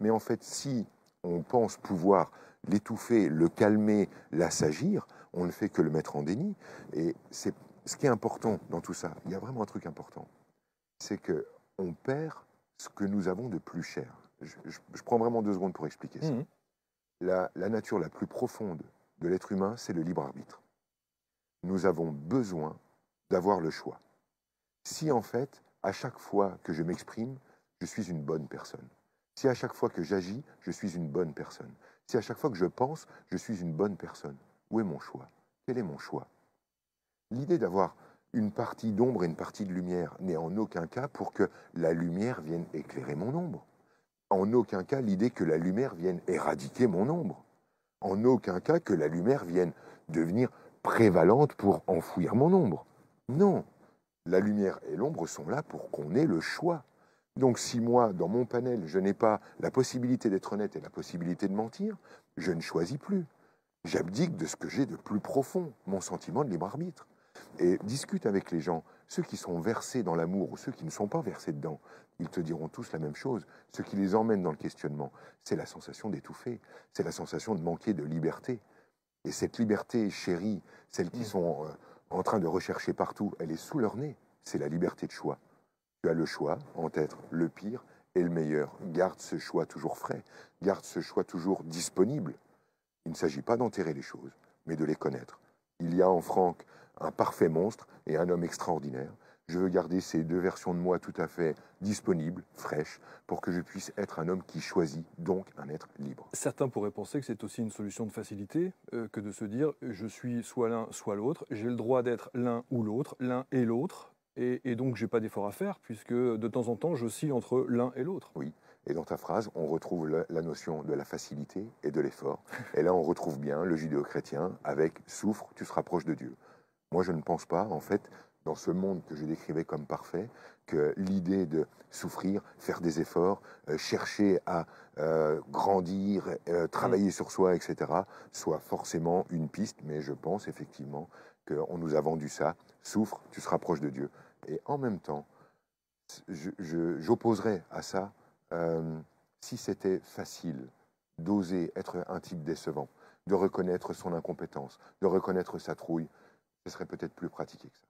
mais en fait, si on pense pouvoir l'étouffer, le calmer, l'assagir, on ne fait que le mettre en déni. Et c'est ce qui est important dans tout ça. Il y a vraiment un truc important, c'est que on perd ce que nous avons de plus cher. Je, prends vraiment deux secondes pour expliquer ça. Mmh. La, la nature la plus profonde de l'être humain, c'est le libre arbitre. Nous avons besoin d'avoir le choix. Si en fait, à chaque fois que je m'exprime, je suis une bonne personne. Si à chaque fois que j'agis, je suis une bonne personne. Si à chaque fois que je pense, je suis une bonne personne. Où est mon choix? Quel est mon choix? L'idée d'avoir une partie d'ombre et une partie de lumière n'est en aucun cas pour que la lumière vienne éclairer mon ombre. En aucun cas l'idée que la lumière vienne éradiquer mon ombre en aucun cas que la lumière vienne devenir prévalente pour enfouir mon ombre. Non, la lumière et l'ombre sont là pour qu'on ait le choix. Donc si moi, dans mon panel, je n'ai pas la possibilité d'être honnête et la possibilité de mentir, je ne choisis plus. J'abdique de ce que j'ai de plus profond, mon sentiment de libre arbitre. Et discute avec les gens, ceux qui sont versés dans l'amour ou ceux qui ne sont pas versés dedans ils te diront tous la même chose. Ce qui les emmène dans le questionnement, c'est la sensation d'étouffer, c'est la sensation de manquer de liberté. Et cette liberté chérie, celle qu'ils sont euh, en train de rechercher partout, elle est sous leur nez. C'est la liberté de choix. Tu as le choix entre être le pire et le meilleur. Garde ce choix toujours frais, garde ce choix toujours disponible. Il ne s'agit pas d'enterrer les choses, mais de les connaître. Il y a en Franck un parfait monstre et un homme extraordinaire. Je veux garder ces deux versions de moi tout à fait disponibles, fraîches, pour que je puisse être un homme qui choisit, donc un être libre. Certains pourraient penser que c'est aussi une solution de facilité euh, que de se dire je suis soit l'un, soit l'autre, j'ai le droit d'être l'un ou l'autre, l'un et l'autre, et, et donc j'ai pas d'effort à faire, puisque de temps en temps j'oscille entre l'un et l'autre. Oui. Et dans ta phrase, on retrouve la notion de la facilité et de l'effort. Et là, on retrouve bien le judéo-chrétien avec souffre, tu se rapproches de Dieu. Moi, je ne pense pas, en fait, dans ce monde que je décrivais comme parfait, que l'idée de souffrir, faire des efforts, euh, chercher à euh, grandir, euh, travailler mm. sur soi, etc., soit forcément une piste, mais je pense effectivement qu'on nous a vendu ça. Souffre, tu se rapproches de Dieu. Et en même temps, j'opposerais à ça, si c'était facile d'oser être un type décevant, de reconnaître son incompétence, de reconnaître sa trouille, ce serait peut-être plus pratiqué que ça.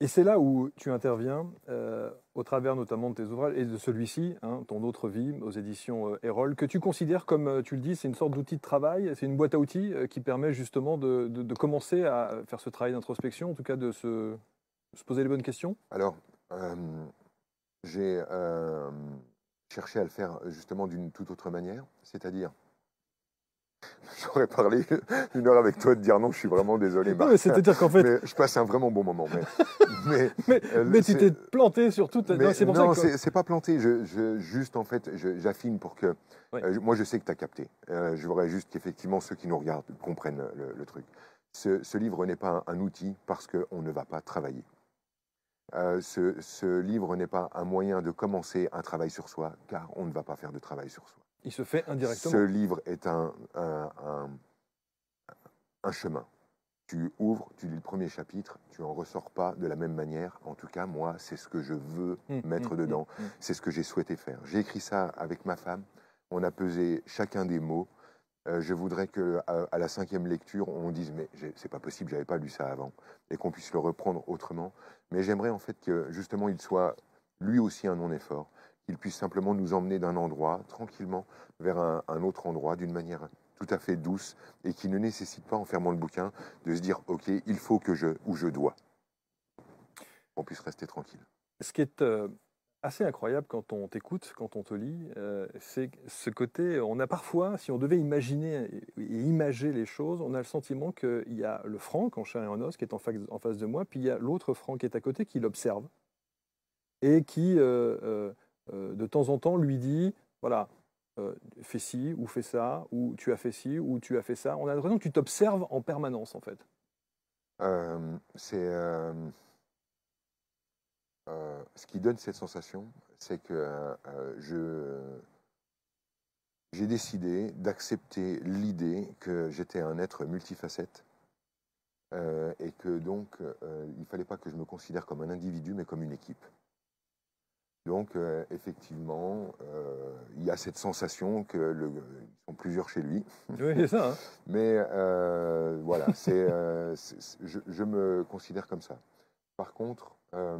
Et c'est là où tu interviens, euh, au travers notamment de tes ouvrages et de celui-ci, hein, Ton autre vie, aux éditions euh, Erol, que tu considères comme, euh, tu le dis, c'est une sorte d'outil de travail, c'est une boîte à outils qui permet justement de, commencer à faire ce travail d'introspection, en tout cas de se, se, poser les bonnes questions. Alors, j'ai cherché à le faire justement d'une toute autre manière, c'est-à-dire J'aurais parlé une heure avec toi de dire non, je suis vraiment désolé. Non, mais c'est-à-dire qu'en fait. je passe un vraiment bon moment. Mais, mais, mais, tu t'es planté sur toute. non, c'est Non, c'est pas planté. Je, juste, en fait, j'affine pour que. Euh, moi, je sais que tu as capté. Euh, je voudrais juste qu'effectivement, ceux qui nous regardent comprennent le, truc. Ce, livre n'est pas un, outil parce qu'on ne va pas travailler. Euh, ce, ce livre n'est pas un moyen de commencer un travail sur soi, car on ne va pas faire de travail sur soi. Il se fait indirectement. Ce livre est un, un, chemin. Tu ouvres, tu lis le premier chapitre, tu en ressors pas de la même manière. En tout cas, moi, c'est ce que je veux hum, mettre hum, dedans. Hum, c'est ce que j'ai souhaité faire. J'ai écrit ça avec ma femme. On a pesé chacun des mots. Euh, je voudrais que à, la cinquième lecture, on dise mais c'est pas possible, j'avais pas lu ça avant, et qu'on puisse le reprendre autrement. Mais j'aimerais en fait que justement il soit lui aussi un non-effort, qu'il puisse simplement nous emmener d'un endroit tranquillement vers un, autre endroit d'une manière tout à fait douce et qui ne nécessite pas, en fermant le bouquin, de se dire OK, il faut que je ou je dois. On puisse rester tranquille. Ce qui est euh, assez incroyable quand on t'écoute, quand on te lit, euh, c'est ce côté. On a parfois, si on devait imaginer et imager les choses, on a le sentiment qu'il y a le Franck en chair et en os qui est en face de moi, puis il y a l'autre Franck qui est à côté qui l'observe et qui euh, de temps en temps, lui dit, voilà, fais ci, ou fais ça, ou tu as fait ci, ou tu as fait ça. On a l'impression que tu t'observes en permanence, en fait. c'est ce qui donne cette sensation, c'est que je j'ai décidé d'accepter l'idée que j'étais un être multifacette euh, et que donc euh, il ne fallait pas que je me considère comme un individu mais comme une équipe. Donc euh, effectivement, il y a cette sensation que le, sont plusieurs chez lui. Oui, c'est ça. Hein. mais voilà, c'est, je, je, me considère comme ça. Par contre, je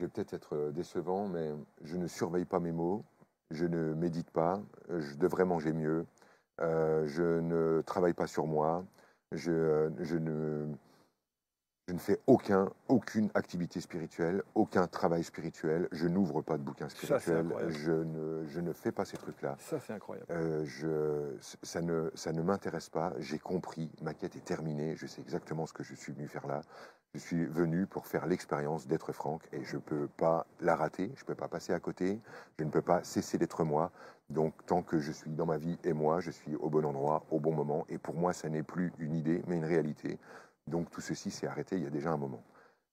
vais peut-être être décevant, mais je ne surveille pas mes mots je ne médite pas, je devrais manger mieux, euh, je ne travaille pas sur moi, je, ne, je ne fais aucun, aucune activité spirituelle, aucun travail spirituel, je n'ouvre pas de bouquin spirituel, je, ne, je ne fais pas ces trucs-là. Ça, c'est incroyable. Euh, je, ça ne, ça ne m'intéresse pas, j'ai compris, ma quête est terminée, je sais exactement ce que je suis venu faire là. Je suis venu pour faire l'expérience d'être Franck et je ne peux pas la rater, je ne peux pas passer à côté, je ne peux pas cesser d'être moi. Donc tant que je suis dans ma vie et moi, je suis au bon endroit, au bon moment. Et pour moi, ça n'est plus une idée, mais une réalité. Donc tout ceci s'est arrêté il y a déjà un moment.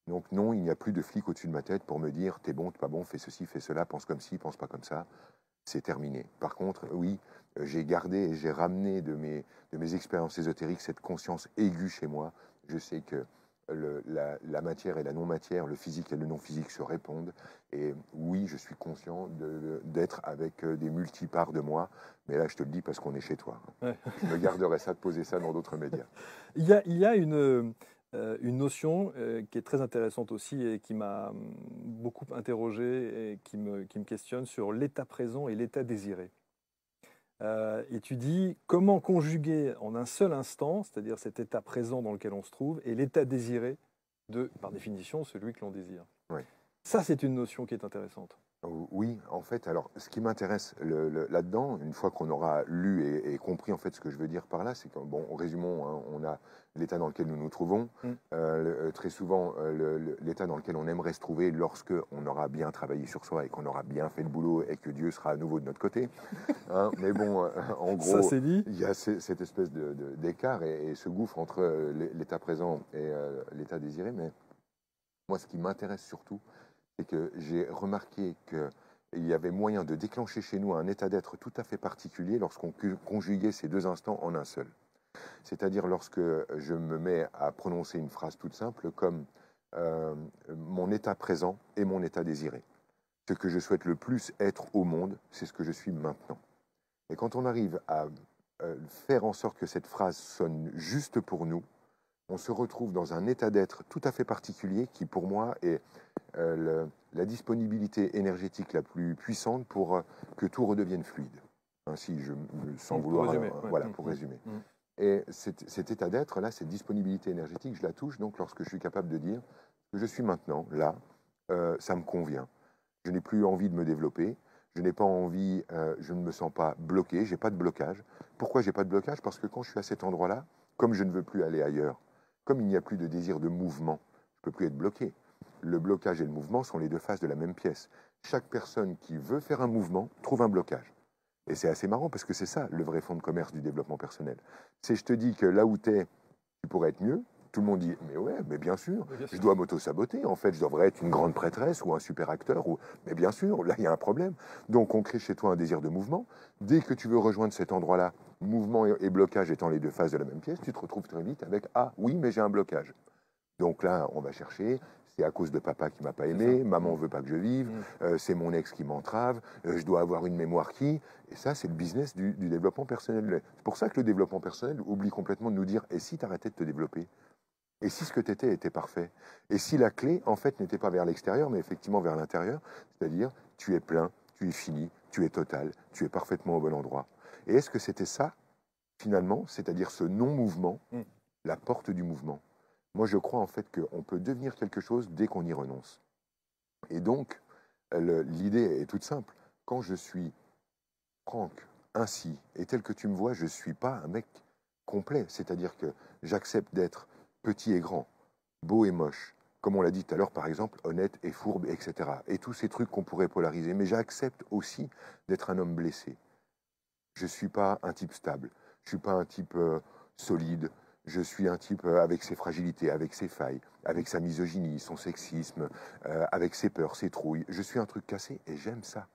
Donc non, il n'y a plus de flic au-dessus de ma tête pour me dire t'es bon, t'es pas bon, fais ceci, fais cela, pense comme ci, pense pas comme ça. C'est terminé. Par contre, oui, j'ai gardé j'ai ramené de mes, de mes expériences ésotériques cette conscience aiguë chez moi. Je sais que la, matière et la non-matière, le physique et le non-physique se répondent. Et oui, je suis conscient d'être avec euh, des multiparts de moi, mais là, je te le dis parce qu'on est chez toi. Je me garderai ça de poser ça dans d'autres médias. Il y a, il y a une, euh, une notion euh, qui est très intéressante aussi et qui m'a hum, beaucoup interrogé et qui me, qui me questionne sur l'état présent et l'état désiré. Euh, et tu dis comment conjuguer en un seul instant, c'est-à-dire cet état présent dans lequel on se trouve, et l'état désiré de, par définition, celui que l'on désire? Ça, c'est une notion qui est intéressante. Oui, en fait, alors ce qui m'intéresse là-dedans, une fois qu'on aura lu et, compris en fait ce que je veux dire par là, c'est que bon, résumons, hein, on a l'état dans lequel nous nous trouvons, mm. euh, très souvent euh, l'état dans lequel on aimerait se trouver lorsque on aura bien travaillé sur soi et qu'on aura bien fait le boulot et que Dieu sera à nouveau de notre côté. Hein. mais bon, euh, en gros, il y a cette espèce d'écart et, ce gouffre entre l'état présent et l'état désiré. Mais moi, ce qui m'intéresse surtout, c'est que j'ai remarqué qu'il y avait moyen de déclencher chez nous un état d'être tout à fait particulier lorsqu'on conjuguait ces deux instants en un seul. C'est-à-dire lorsque je me mets à prononcer une phrase toute simple comme euh, mon état présent et mon état désiré. Ce que je souhaite le plus être au monde, c'est ce que je suis maintenant. Et quand on arrive à euh, faire en sorte que cette phrase sonne juste pour nous, on se retrouve dans un état d'être tout à fait particulier qui, pour moi, est euh, la disponibilité énergétique la plus puissante pour euh, que tout redevienne fluide. Ainsi, je, sans vouloir, résumer, euh, voilà, pour résumer. Mm. Et cet, état d'être, là, cette disponibilité énergétique, je la touche donc lorsque je suis capable de dire que je suis maintenant, là, ça me convient. Je n'ai plus envie de me développer, je n'ai pas envie, je ne me sens pas bloqué, j'ai pas de blocage. Pourquoi j'ai pas de blocage? Parce que quand je suis à cet endroit-là, comme je ne veux plus aller ailleurs, comme il n'y a plus de désir de mouvement, je ne peux plus être bloqué. Le blocage et le mouvement sont les deux faces de la même pièce. Chaque personne qui veut faire un mouvement trouve un blocage. Et c'est assez marrant parce que c'est ça le vrai fond de commerce du développement personnel. C'est je te dis que là où tu es, tu pourrais être mieux. Tout le monde dit mais ouais, mais bien sûr, je dois m'auto-saboter. En fait, je devrais être une grande prêtresse ou un super acteur. Ou... Mais bien sûr, là, il y a un problème. Donc, on crée chez toi un désir de mouvement. Dès que tu veux rejoindre cet endroit-là, mouvement et blocage étant les deux faces de la même pièce, tu te retrouves très vite avec Ah oui, mais j'ai un blocage. Donc là, on va chercher. C'est à cause de papa qui m'a pas aimé, maman veut pas que je vive, mm. euh, c'est mon ex qui m'entrave, euh, je dois avoir une mémoire qui. Et ça, c'est le business du, développement personnel. C'est pour ça que le développement personnel oublie complètement de nous dire Et si tu arrêtais de te développer? Et si ce que tu étais était parfait? Et si la clé, en fait, n'était pas vers l'extérieur, mais effectivement vers l'intérieur? C'est-à-dire, tu es plein, tu es fini, tu es total, tu es parfaitement au bon endroit. Et est-ce que c'était ça, finalement, c'est-à-dire ce non-mouvement, mm. la porte du mouvement Moi, je crois en fait qu'on peut devenir quelque chose dès qu'on y renonce. Et donc, l'idée est toute simple. Quand je suis Franck, ainsi, et tel que tu me vois, je ne suis pas un mec complet. C'est-à-dire que j'accepte d'être petit et grand, beau et moche, comme on l'a dit tout à l'heure, par exemple, honnête et fourbe, etc. Et tous ces trucs qu'on pourrait polariser. Mais j'accepte aussi d'être un homme blessé. Je ne suis pas un type stable. Je ne suis pas un type euh, solide. Je suis un type euh, avec ses fragilités, avec ses failles, avec sa misogynie, son sexisme, euh, avec ses peurs, ses trouilles. Je suis un truc cassé et j'aime ça.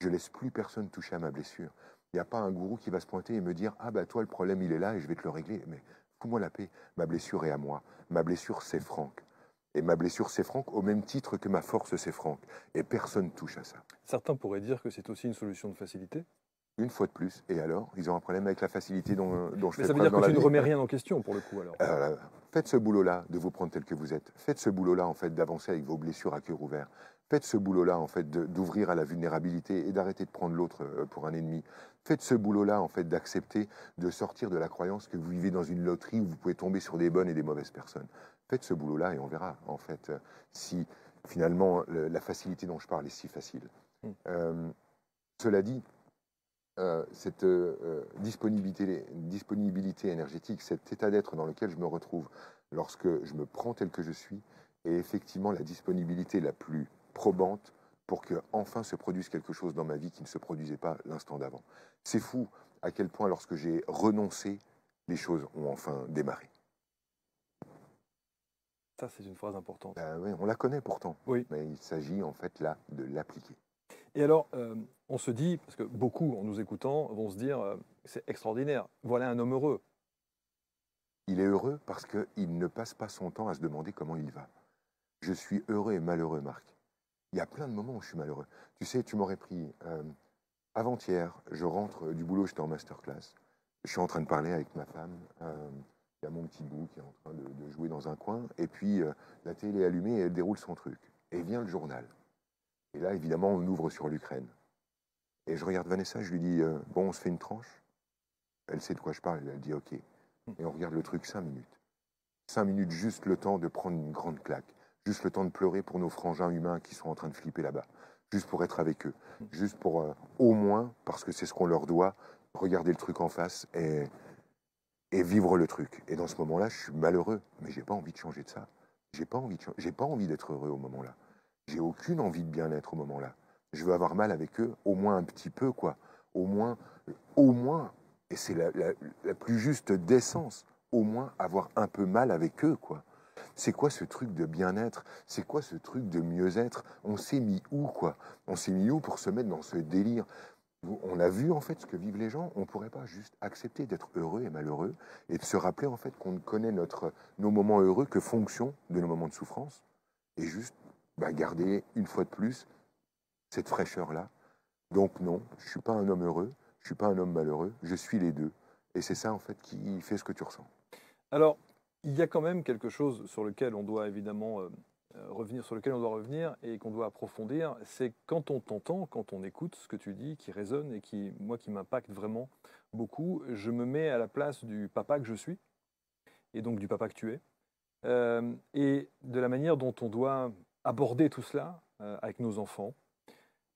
Je laisse plus personne toucher à ma blessure. Il n'y a pas un gourou qui va se pointer et me dire Ah, bah toi, le problème, il est là et je vais te le régler. Mais fous-moi la paix. Ma blessure est à moi. Ma blessure, c'est Franck. Et ma blessure, c'est Franck, au même titre que ma force, c'est Franck. Et personne touche à ça. Certains pourraient dire que c'est aussi une solution de facilité. Une fois de plus. Et alors Ils ont un problème avec la facilité dont, dont je Mais fais ça veut dire que tu ne remets rien en question pour le coup alors. Euh, faites ce boulot-là de vous prendre tel que vous êtes. Faites ce boulot-là en fait d'avancer avec vos blessures à cœur ouvert. Faites ce boulot-là en fait d'ouvrir à la vulnérabilité et d'arrêter de prendre l'autre euh, pour un ennemi. Faites ce boulot-là en fait d'accepter de sortir de la croyance que vous vivez dans une loterie où vous pouvez tomber sur des bonnes et des mauvaises personnes. Faites ce boulot-là et on verra en fait euh, si finalement le- la facilité dont je parle est si facile. Mm. Euh, cela dit, euh, cette euh, disponibilité, disponibilité énergétique, cet état d'être dans lequel je me retrouve lorsque je me prends tel que je suis, est effectivement la disponibilité la plus probante pour que enfin se produise quelque chose dans ma vie qui ne se produisait pas l'instant d'avant. C'est fou à quel point lorsque j'ai renoncé, les choses ont enfin démarré. Ça, c'est une phrase importante. Ben ouais, on la connaît pourtant, Oui. mais il s'agit en fait là de l'appliquer. Et alors, euh, on se dit, parce que beaucoup, en nous écoutant, vont se dire, euh, c'est extraordinaire, voilà un homme heureux. Il est heureux parce qu'il ne passe pas son temps à se demander comment il va. Je suis heureux et malheureux, Marc. Il y a plein de moments où je suis malheureux. Tu sais, tu m'aurais pris euh, avant-hier, je rentre du boulot, j'étais en masterclass. Je suis en train de parler avec ma femme. euh, il y a mon petit bout qui est en train de, jouer dans un coin. Et puis, euh, la télé est allumée et elle déroule son truc. Et vient le journal. Et là, évidemment, on ouvre sur l'Ukraine. Et je regarde Vanessa, je lui dis euh, Bon, on se fait une tranche? Elle sait de quoi je parle. Elle dit Ok. Et on regarde le truc cinq minutes. Cinq minutes, juste le temps de prendre une grande claque. Juste le temps de pleurer pour nos frangins humains qui sont en train de flipper là-bas. Juste pour être avec eux. Juste pour, euh, au moins, parce que c'est ce qu'on leur doit, regarder le truc en face et, et vivre le truc. Et dans ce moment-là, je suis malheureux, mais j'ai pas envie de changer de ça. J'ai pas envie j'ai pas envie d'être heureux au moment-là. J'ai aucune envie de bien-être au moment-là. Je veux avoir mal avec eux, au moins un petit peu, quoi. Au moins, au moins, et c'est la, la- la plus juste décence, au moins avoir un peu mal avec eux, quoi. C'est quoi ce truc de bien-être? C'est quoi ce truc de mieux-être? On s'est mis où, quoi? On s'est mis où pour se mettre dans ce délire? On a vu, en fait, ce que vivent les gens. On ne pourrait pas juste accepter d'être heureux et malheureux et de se rappeler, en fait, qu'on ne connaît notre, nos moments heureux que fonction de nos moments de souffrance et juste bah, garder, une fois de plus, cette fraîcheur-là. Donc non, je ne suis pas un homme heureux, je ne suis pas un homme malheureux, je suis les deux. Et c'est ça, en fait, qui fait ce que tu ressens. Alors, il y a quand même quelque chose sur lequel on doit évidemment euh, euh, revenir, sur lequel on doit revenir et qu'on doit approfondir, c'est quand on t'entend, quand on écoute ce que tu dis, qui résonne et qui, moi, qui m'impacte vraiment beaucoup, je me mets à la place du papa que je suis et donc du papa que tu es, euh, et de la manière dont on doit aborder tout cela avec nos enfants.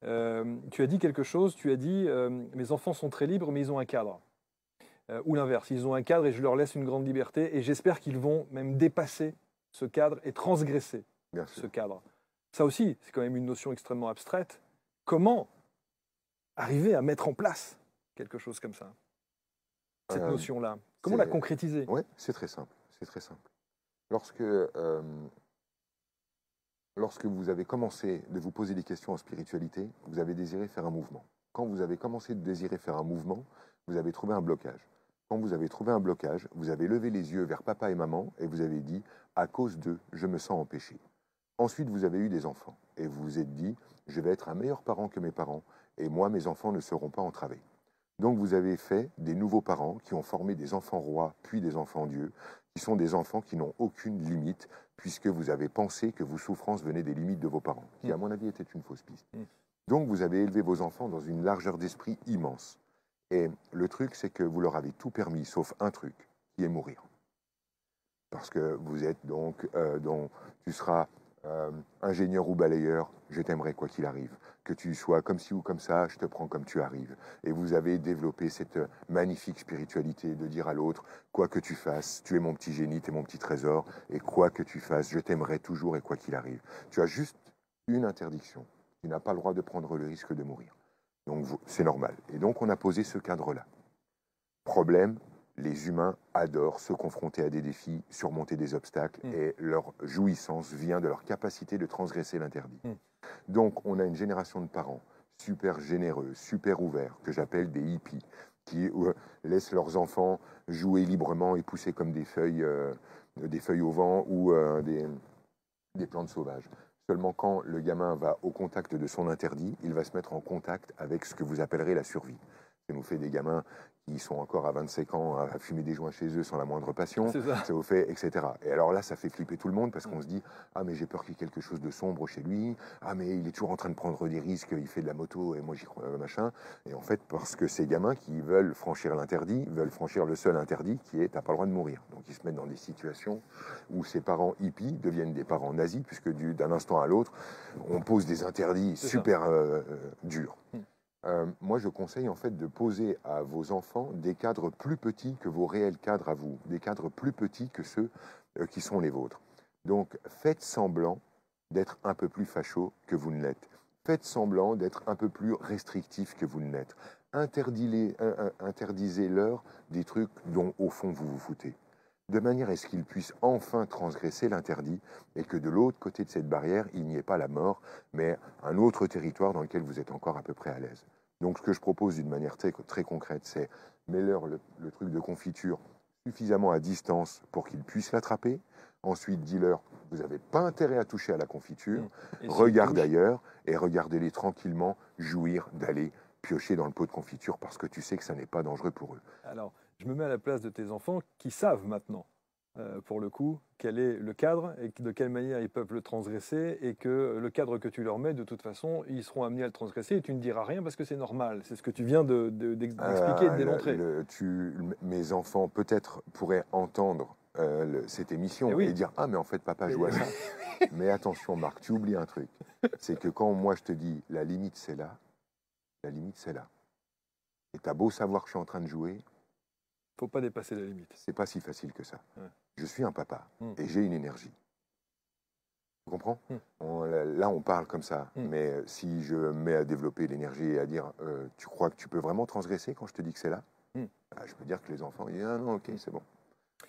Tu as dit quelque chose, tu as dit mes enfants sont très libres, mais ils ont un cadre. Euh, ou l'inverse, ils ont un cadre et je leur laisse une grande liberté, et j'espère qu'ils vont même dépasser ce cadre et transgresser Bien ce sûr. cadre. Ça aussi, c'est quand même une notion extrêmement abstraite. Comment arriver à mettre en place quelque chose comme ça Cette Euh, notion-là? Comment la concrétiser? Oui, c'est très simple. C'est très simple. Lorsque, euh, lorsque vous avez commencé de vous poser des questions en spiritualité, vous avez désiré faire un mouvement. Quand vous avez commencé de désirer faire un mouvement, vous avez trouvé un blocage. Quand vous avez trouvé un blocage, vous avez levé les yeux vers papa et maman et vous avez dit à cause d'eux, je me sens empêché. Ensuite, vous avez eu des enfants et vous vous êtes dit je vais être un meilleur parent que mes parents et moi, mes enfants ne seront pas entravés. Donc vous avez fait des nouveaux parents qui ont formé des enfants rois, puis des enfants dieux, qui sont des enfants qui n'ont aucune limite, puisque vous avez pensé que vos souffrances venaient des limites de vos parents, qui à mon avis était une fausse piste. Mm. Donc vous avez élevé vos enfants dans une largeur d'esprit immense. Et le truc, c'est que vous leur avez tout permis, sauf un truc, qui est mourir. Parce que vous êtes donc, euh, tu seras euh, ingénieur ou balayeur, je t'aimerai quoi qu'il arrive. Que tu sois comme ci ou comme ça, je te prends comme tu arrives. Et vous avez développé cette magnifique spiritualité de dire à l'autre, quoi que tu fasses, tu es mon petit génie, tu es mon petit trésor, et quoi que tu fasses, je t'aimerai toujours et quoi qu'il arrive. Tu as juste une interdiction. Tu n'as pas le droit de prendre le risque de mourir. Donc c'est normal. Et donc on a posé ce cadre-là. Problème, les humains adorent se confronter à des défis, surmonter des obstacles, mm. et leur jouissance vient de leur capacité de transgresser l'interdit. Mm. Donc on a une génération de parents super généreux, super ouverts, que j'appelle des hippies, qui euh, laissent leurs enfants jouer librement et pousser comme des feuilles, euh, des feuilles au vent ou euh, des, des plantes sauvages. Seulement quand le gamin va au contact de son interdit, il va se mettre en contact avec ce que vous appellerez la survie. Ça nous fait des gamins qui sont encore à 25 ans à fumer des joints chez eux sans la moindre passion, ça. ça. vous fait, etc. Et alors là, ça fait flipper tout le monde parce qu'on se dit Ah, mais j'ai peur qu'il y ait quelque chose de sombre chez lui. Ah, mais il est toujours en train de prendre des risques, il fait de la moto et moi j'y crois, machin. Et en fait, parce que ces gamins qui veulent franchir l'interdit, veulent franchir le seul interdit qui est T'as pas le droit de mourir. Donc ils se mettent dans des situations où ces parents hippies deviennent des parents nazis, puisque d'un instant à l'autre, on pose des interdits super euh, euh, durs. Hmm. Euh, moi, je conseille en fait de poser à vos enfants des cadres plus petits que vos réels cadres à vous, des cadres plus petits que ceux euh, qui sont les vôtres. Donc, faites semblant d'être un peu plus facho que vous ne l'êtes. Faites semblant d'être un peu plus restrictif que vous ne l'êtes. Interdisez-leur des trucs dont, au fond, vous vous foutez de manière à ce qu'ils puissent enfin transgresser l'interdit et que de l'autre côté de cette barrière, il n'y ait pas la mort, mais un autre territoire dans lequel vous êtes encore à peu près à l'aise. Donc ce que je propose d'une manière très, très concrète, c'est mets-leur le, truc de confiture suffisamment à distance pour qu'ils puissent l'attraper. Ensuite, dis-leur, vous n'avez pas intérêt à toucher à la confiture, regarde ailleurs et regardez-les tranquillement jouir d'aller piocher dans le pot de confiture parce que tu sais que ça n'est pas dangereux pour eux. Alors, je me mets à la place de tes enfants qui savent maintenant, euh, pour le coup, quel est le cadre et de quelle manière ils peuvent le transgresser et que le cadre que tu leur mets, de toute façon, ils seront amenés à le transgresser et tu ne diras rien parce que c'est normal. C'est ce que tu viens d'expliquer et de démontrer. mes enfants, peut-être, pourraient entendre euh, cette émission eh et, dire Ah, mais en fait, papa joue à ça. mais attention, Marc, tu oublies un truc. C'est que quand moi je te dis la limite c'est là, la limite c'est là. Et t'as beau savoir que je suis en train de jouer, faut pas dépasser la limite. C'est pas si facile que ça. Je suis un papa hmm. et j'ai une énergie. Tu comprends? Hmm. Là, on parle comme ça, hmm. mais euh, si je mets à développer l'énergie et à dire, euh, tu crois que tu peux vraiment transgresser quand je te dis que c'est là? Bah, Je peux dire que les enfants, ils disent, ah non, ok, c'est bon.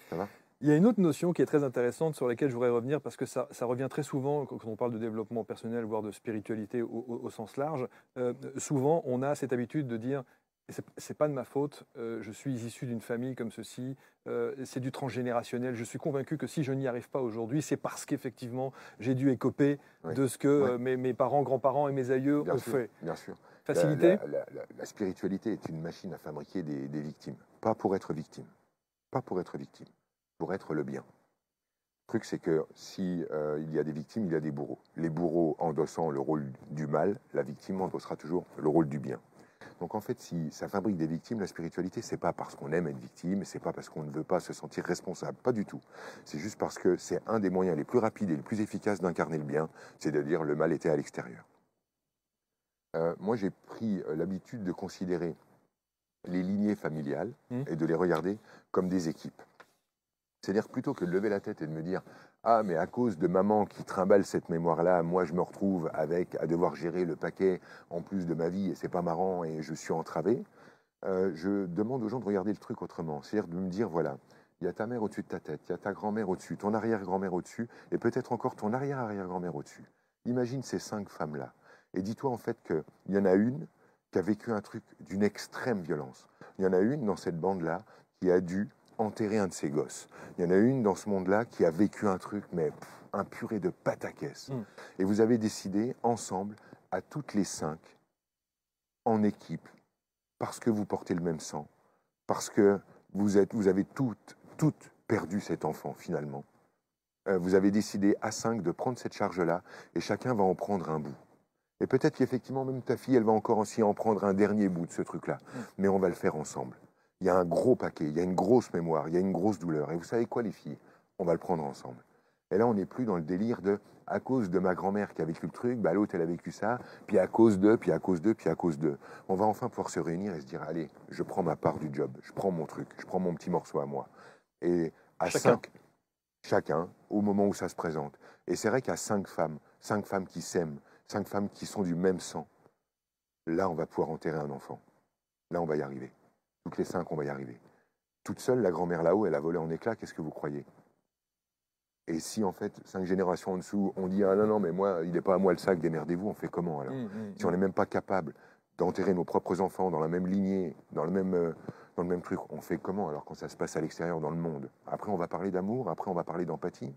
Ça va? Il y a une autre notion qui est très intéressante sur laquelle je voudrais revenir parce que ça, revient très souvent quand on parle de développement personnel, voire de spiritualité au, sens large. Euh, souvent, on a cette habitude de dire c'est pas de ma faute, euh, je suis issu d'une famille comme ceci, euh, c'est du transgénérationnel. Je suis convaincu que si je n'y arrive pas aujourd'hui, c'est parce qu'effectivement j'ai dû écoper de ce que euh, mes, parents, grands-parents et mes aïeux ont fait. Bien sûr. Facilité la, spiritualité est une machine à fabriquer des, victimes. Pas pour être victime. Pas pour être victime. Pour être le bien. Le truc, c'est que si il y a des victimes, il y a des bourreaux. Les bourreaux endossant le rôle du mal, la victime endossera toujours le rôle du bien. Donc en fait, si ça fabrique des victimes, la spiritualité, c'est pas parce qu'on aime être victime, c'est pas parce qu'on ne veut pas se sentir responsable, pas du tout. C'est juste parce que c'est un des moyens les plus rapides et les plus efficaces d'incarner le bien, c'est de dire le mal était à l'extérieur. Euh, moi, j'ai pris euh, l'habitude de considérer les lignées familiales mmh. et de les regarder comme des équipes. C'est-à-dire plutôt que de lever la tête et de me dire ah, mais à cause de maman qui trimballe cette mémoire-là, moi je me retrouve avec à devoir gérer le paquet en plus de ma vie et c'est pas marrant et je suis entravé. Euh, je demande aux gens de regarder le truc autrement. C'est-à-dire de me dire voilà, il y a ta mère au-dessus de ta tête, il y a ta grand-mère au-dessus, ton arrière-grand-mère au-dessus et peut-être encore ton arrière-arrière-grand-mère au-dessus. Imagine ces cinq femmes-là. Et dis-toi en fait qu'il y en a une qui a vécu un truc d'une extrême violence. Il y en a une dans cette bande-là qui a dû enterrer un de ses gosses. Il y en a une dans ce monde-là qui a vécu un truc, mais un purée de pataquès. Mm. Et vous avez décidé ensemble, à toutes les cinq, en équipe, parce que vous portez le même sang, parce que vous, êtes, vous avez toutes, toutes perdu cet enfant finalement. Euh, vous avez décidé à cinq de prendre cette charge-là et chacun va en prendre un bout. Et peut-être qu'effectivement, même ta fille, elle va encore aussi en prendre un dernier bout de ce truc-là. Mm. Mais on va le faire ensemble il y a un gros paquet, il y a une grosse mémoire, il y a une grosse douleur. Et vous savez quoi, les filles? On va le prendre ensemble. Et là, on n'est plus dans le délire de à cause de ma grand-mère qui a vécu le truc, bah, l'autre elle a vécu ça, puis à cause de, puis à cause de, puis à cause de. On va enfin pouvoir se réunir et se dire allez, je prends ma part du job, je prends mon truc, je prends mon petit morceau à moi. Et à Chacun. cinq, chacun, au moment où ça se présente. Et c'est vrai qu'à cinq femmes, cinq femmes qui s'aiment, cinq femmes qui sont du même sang, là on va pouvoir enterrer un enfant. Là on va y arriver. Toutes les cinq, on va y arriver. Toute seule, la grand-mère là-haut, elle a volé en éclats, qu'est-ce que vous croyez? Et si en fait, cinq générations en dessous, on dit ah non, non, mais moi, il n'est pas à moi le sac, démerdez-vous, on fait comment alors? Hum, hum, Si on n'est même pas capable d'enterrer nos propres enfants dans la même lignée, dans le même, euh, dans le même truc, on fait comment alors quand ça se passe à l'extérieur, dans le monde? Après, on va parler d'amour, après, on va parler d'empathie.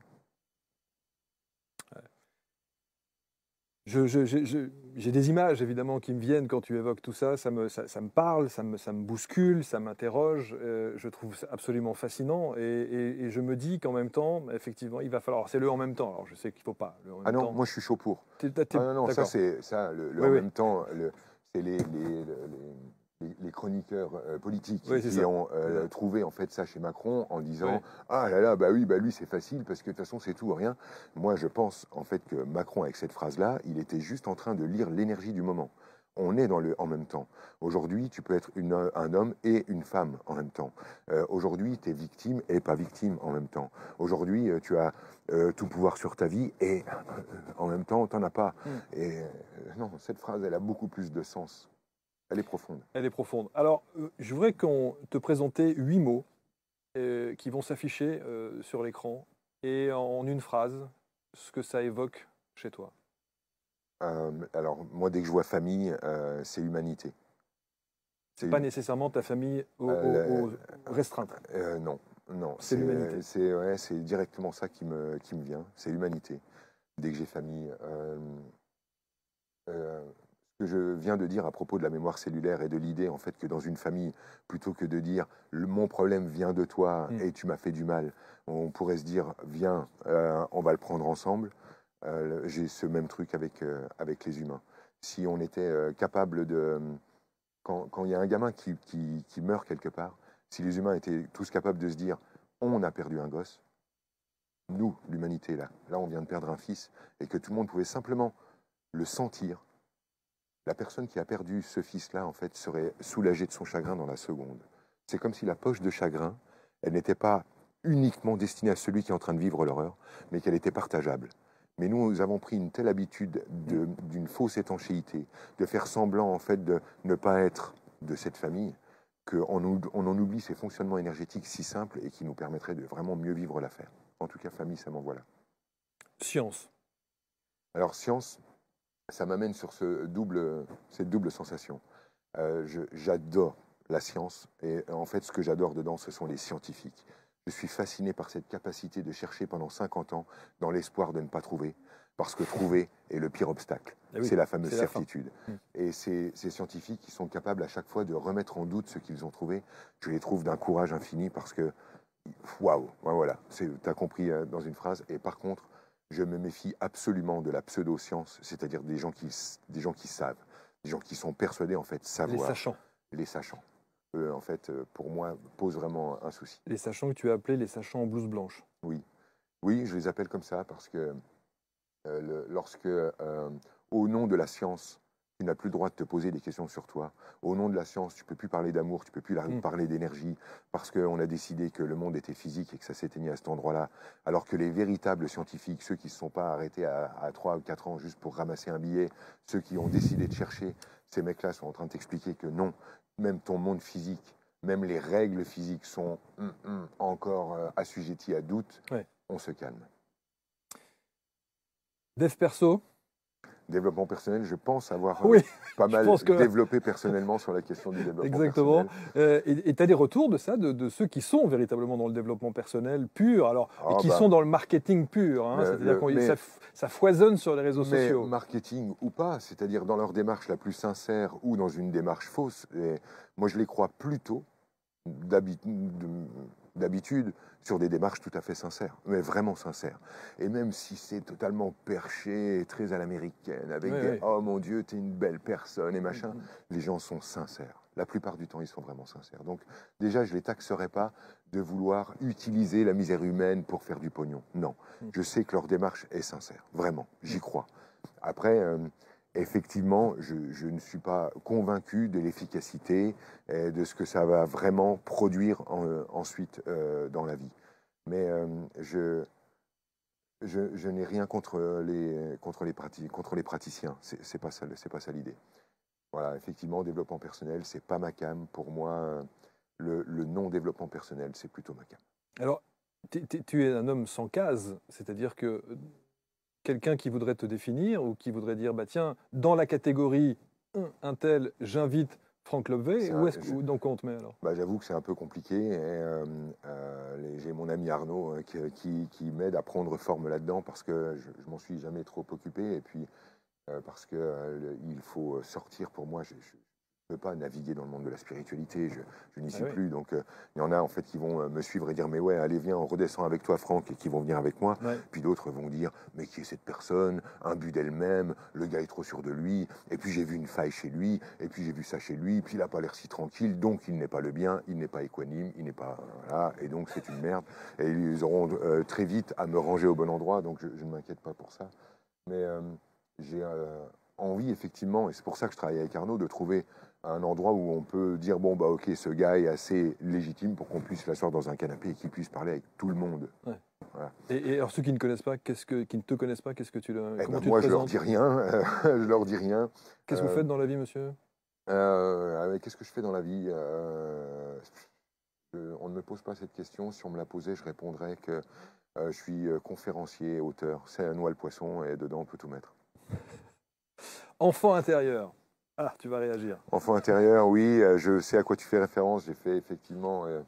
Je- je- je- je- J'ai des images évidemment qui me viennent quand tu évoques tout ça. Ça me, ça, ça me parle, ça me, ça me bouscule, ça m'interroge. euh, je trouve ça absolument fascinant et, et- et je me dis qu'en même temps, effectivement, il va falloir. alors, C'est le en même temps. Alors je sais qu'il faut pas. Le en même Ah non, temps. moi je suis chaud pour. Ah non, non, ça c'est ça, le, le Oui, en oui. même temps, c'est les, les, les- les- les chroniqueurs euh, politiques Oui, qui ça. ont euh, trouvé en fait ça chez Macron en disant Oui. ah là là bah oui bah lui c'est facile parce que de toute façon c'est tout ou rien. Moi je pense en fait que Macron avec cette phrase là, il était juste en train de lire l'énergie du moment. On est dans le en même temps. Aujourd'hui, tu peux être une- un homme et une femme en même temps. Euh, Aujourd'hui, tu es victime et pas victime en même temps. Aujourd'hui, tu as euh, tout pouvoir sur ta vie et euh, en même temps, tu n'en as pas. Mm. Et non, cette phrase, elle a beaucoup plus de sens. Elle est profonde. Elle est profonde. Alors, euh, je voudrais qu'on te présenter huit mots euh, qui vont s'afficher euh, sur l'écran et en une phrase, ce que ça évoque chez toi. Alors, moi, dès que je vois famille, c'est humanité. C'est Pas nécessairement ta famille au- au- au- restreinte. Non, non. C'est l'humanité. C'est ouais, directement ça qui me, qui me vient. C'est l'humanité. Dès que j'ai famille. Ce que je viens de dire à propos de la mémoire cellulaire et de l'idée en fait que dans une famille, plutôt que de dire mon problème vient de toi Mm. et tu m'as fait du mal, on pourrait se dire viens, euh, on va le prendre ensemble. Euh, j'ai ce même truc avec, euh, avec les humains. Si on était capable de quand quand il y a un gamin qui, qui, qui meurt quelque part, si les humains étaient tous capables de se dire on a perdu un gosse, nous, l'humanité, là, là on vient de perdre un fils, et que tout le monde pouvait simplement le sentir, la personne qui a perdu ce fils-là, en fait, serait soulagée de son chagrin dans la seconde. C'est comme si la poche de chagrin, elle n'était pas uniquement destinée à celui qui est en train de vivre l'horreur, mais qu'elle était partageable. Mais nous, nous avons pris une telle habitude de- d'une fausse étanchéité, de faire semblant, en fait, de ne pas être de cette famille, qu'on on en oublie ces fonctionnements énergétiques si simples et qui nous permettraient de vraiment mieux vivre l'affaire. En tout cas, famille, ça m'envoie là. Science. Alors, science, ça m'amène sur ce double, cette double sensation. Euh, J'adore la science et en fait, ce que j'adore dedans, ce sont les scientifiques. Je suis fasciné par cette capacité de chercher pendant 50 ans dans l'espoir de ne pas trouver, parce que trouver est le pire obstacle. Eh oui, c'est la fameuse la certitude. Mm. Et ces, ces scientifiques qui sont capables à chaque fois de remettre en doute ce qu'ils ont trouvé, je les trouve d'un courage infini parce que, waouh, voilà, tu as compris euh, dans une phrase. Et par contre, je me méfie absolument de la pseudo-science, c'est-à-dire des gens qui, des gens qui savent, des gens qui sont persuadés en fait Les savoir, sachants. les sachants. Eux, en fait, euh, pour moi, posent vraiment un souci. Les sachants que tu as appelés les sachants en blouse blanche. Oui, oui, je les appelle comme ça parce que euh, le- lorsque, euh, au nom de la science, tu n'as plus le droit de te poser des questions sur toi. Au nom de la science, tu peux plus parler d'amour, tu peux plus Mm. parler d'énergie, parce qu'on a décidé que le monde était physique et que ça s'éteignait à cet endroit-là. Alors que les véritables scientifiques, ceux qui ne se sont pas arrêtés à, 3 ou 4 ans juste pour ramasser un billet, ceux qui ont décidé de chercher, ces mecs-là sont en train de t'expliquer que non, même ton monde physique, même les règles physiques sont hum, hum, encore euh, assujetties à doute. Ouais. On se calme. Dev perso. Développement personnel, je pense avoir euh, Oui, pas mal que- développé personnellement sur la question du développement Exactement. personnel. Euh, et tu as des retours de ça, de, de ceux qui sont véritablement dans le développement personnel pur, alors, et Ah qui bah. sont dans le marketing pur. hein, C'est-à-dire que ça, ça foisonne sur les réseaux Mais sociaux. marketing ou pas, c'est-à-dire dans leur démarche la plus sincère ou dans une démarche fausse, et moi je les crois plutôt d'habi- de- d'habitude sur des démarches tout à fait sincères, mais vraiment sincères. Et même si c'est totalement perché, et très à l'américaine, avec Oui, des oui. oh mon Dieu, t'es une belle personne et machin, Mhm. les gens sont sincères. la plupart du temps, ils sont vraiment sincères. Donc déjà, je ne les taxerai pas de vouloir utiliser la misère humaine pour faire du pognon. Non, Mm. je sais que leur démarche est sincère, vraiment, j'y crois. Après, euh, effectivement, je, ne suis pas convaincu de l'efficacité et de ce que ça va vraiment produire euh, ensuite euh, dans la vie. Mais euh, je, je, n'ai rien contre les, contre les, contre les praticiens. C'est c'est pas ça, ça l'idée. Voilà, effectivement, développement personnel, c'est pas ma cam. Pour moi, euh, le, le non-développement personnel, c'est plutôt ma cam. Alors, tu es un homme sans case, c'est-à-dire que euh, quelqu'un qui voudrait te définir ou qui voudrait dire, bah tiens, dans la catégorie un, tel, j'invite Franck Lobvé, où est-ce que donc on te met alors? Bah, J'avoue que c'est un peu compliqué. et, euh, euh, J'ai mon ami Arnaud euh, qui, qui- qui m'aide à prendre forme là-dedans parce que je, je m'en suis jamais trop occupé et puis euh, parce que il faut sortir pour moi. Je ne peux pas naviguer dans le monde de la spiritualité. Je, je n'y Ah suis oui. plus. Donc euh, il y en a en fait qui vont euh, me suivre et dire mais ouais allez viens on redescend avec toi Franck et qui vont venir avec moi. Ouais. Puis d'autres vont dire mais qui est cette personne? Un but d'elle-même, le gars est trop sûr de lui, et puis j'ai vu une faille chez lui, et puis j'ai vu ça chez lui, puis il n'a pas l'air si tranquille, donc il n'est pas le bien, il n'est pas équanime, il n'est pas... Voilà, et donc c'est une merde. Et ils auront euh, très vite à me ranger au bon endroit, donc je, je ne m'inquiète pas pour ça. Mais euh, j'ai envie effectivement, et c'est pour ça que je travaille avec Arnaud, de trouver un endroit où on peut dire bon bah ok ce gars est assez légitime pour qu'on puisse l'asseoir dans un canapé et qu'il puisse parler avec tout le monde. et, et alors ceux qui ne connaissent pas, qu'est-ce que, qui ne te connaissent pas, qu'est-ce que tu le, Eh comment ben, tu moi te je leur dis rien, je leur dis rien. Qu'est-ce que vous euh, faites dans la vie, monsieur? Euh, ah, Qu'est-ce que je fais dans la vie? Euh, On ne me pose pas cette question. Si on me la posait, je répondrais que je suis conférencier, auteur. C'est un noix le poisson et dedans on peut tout mettre. Enfant intérieur. Ah, tu vas réagir. Enfant intérieur, oui, euh, je sais à quoi tu fais référence. J'ai fait effectivement euh,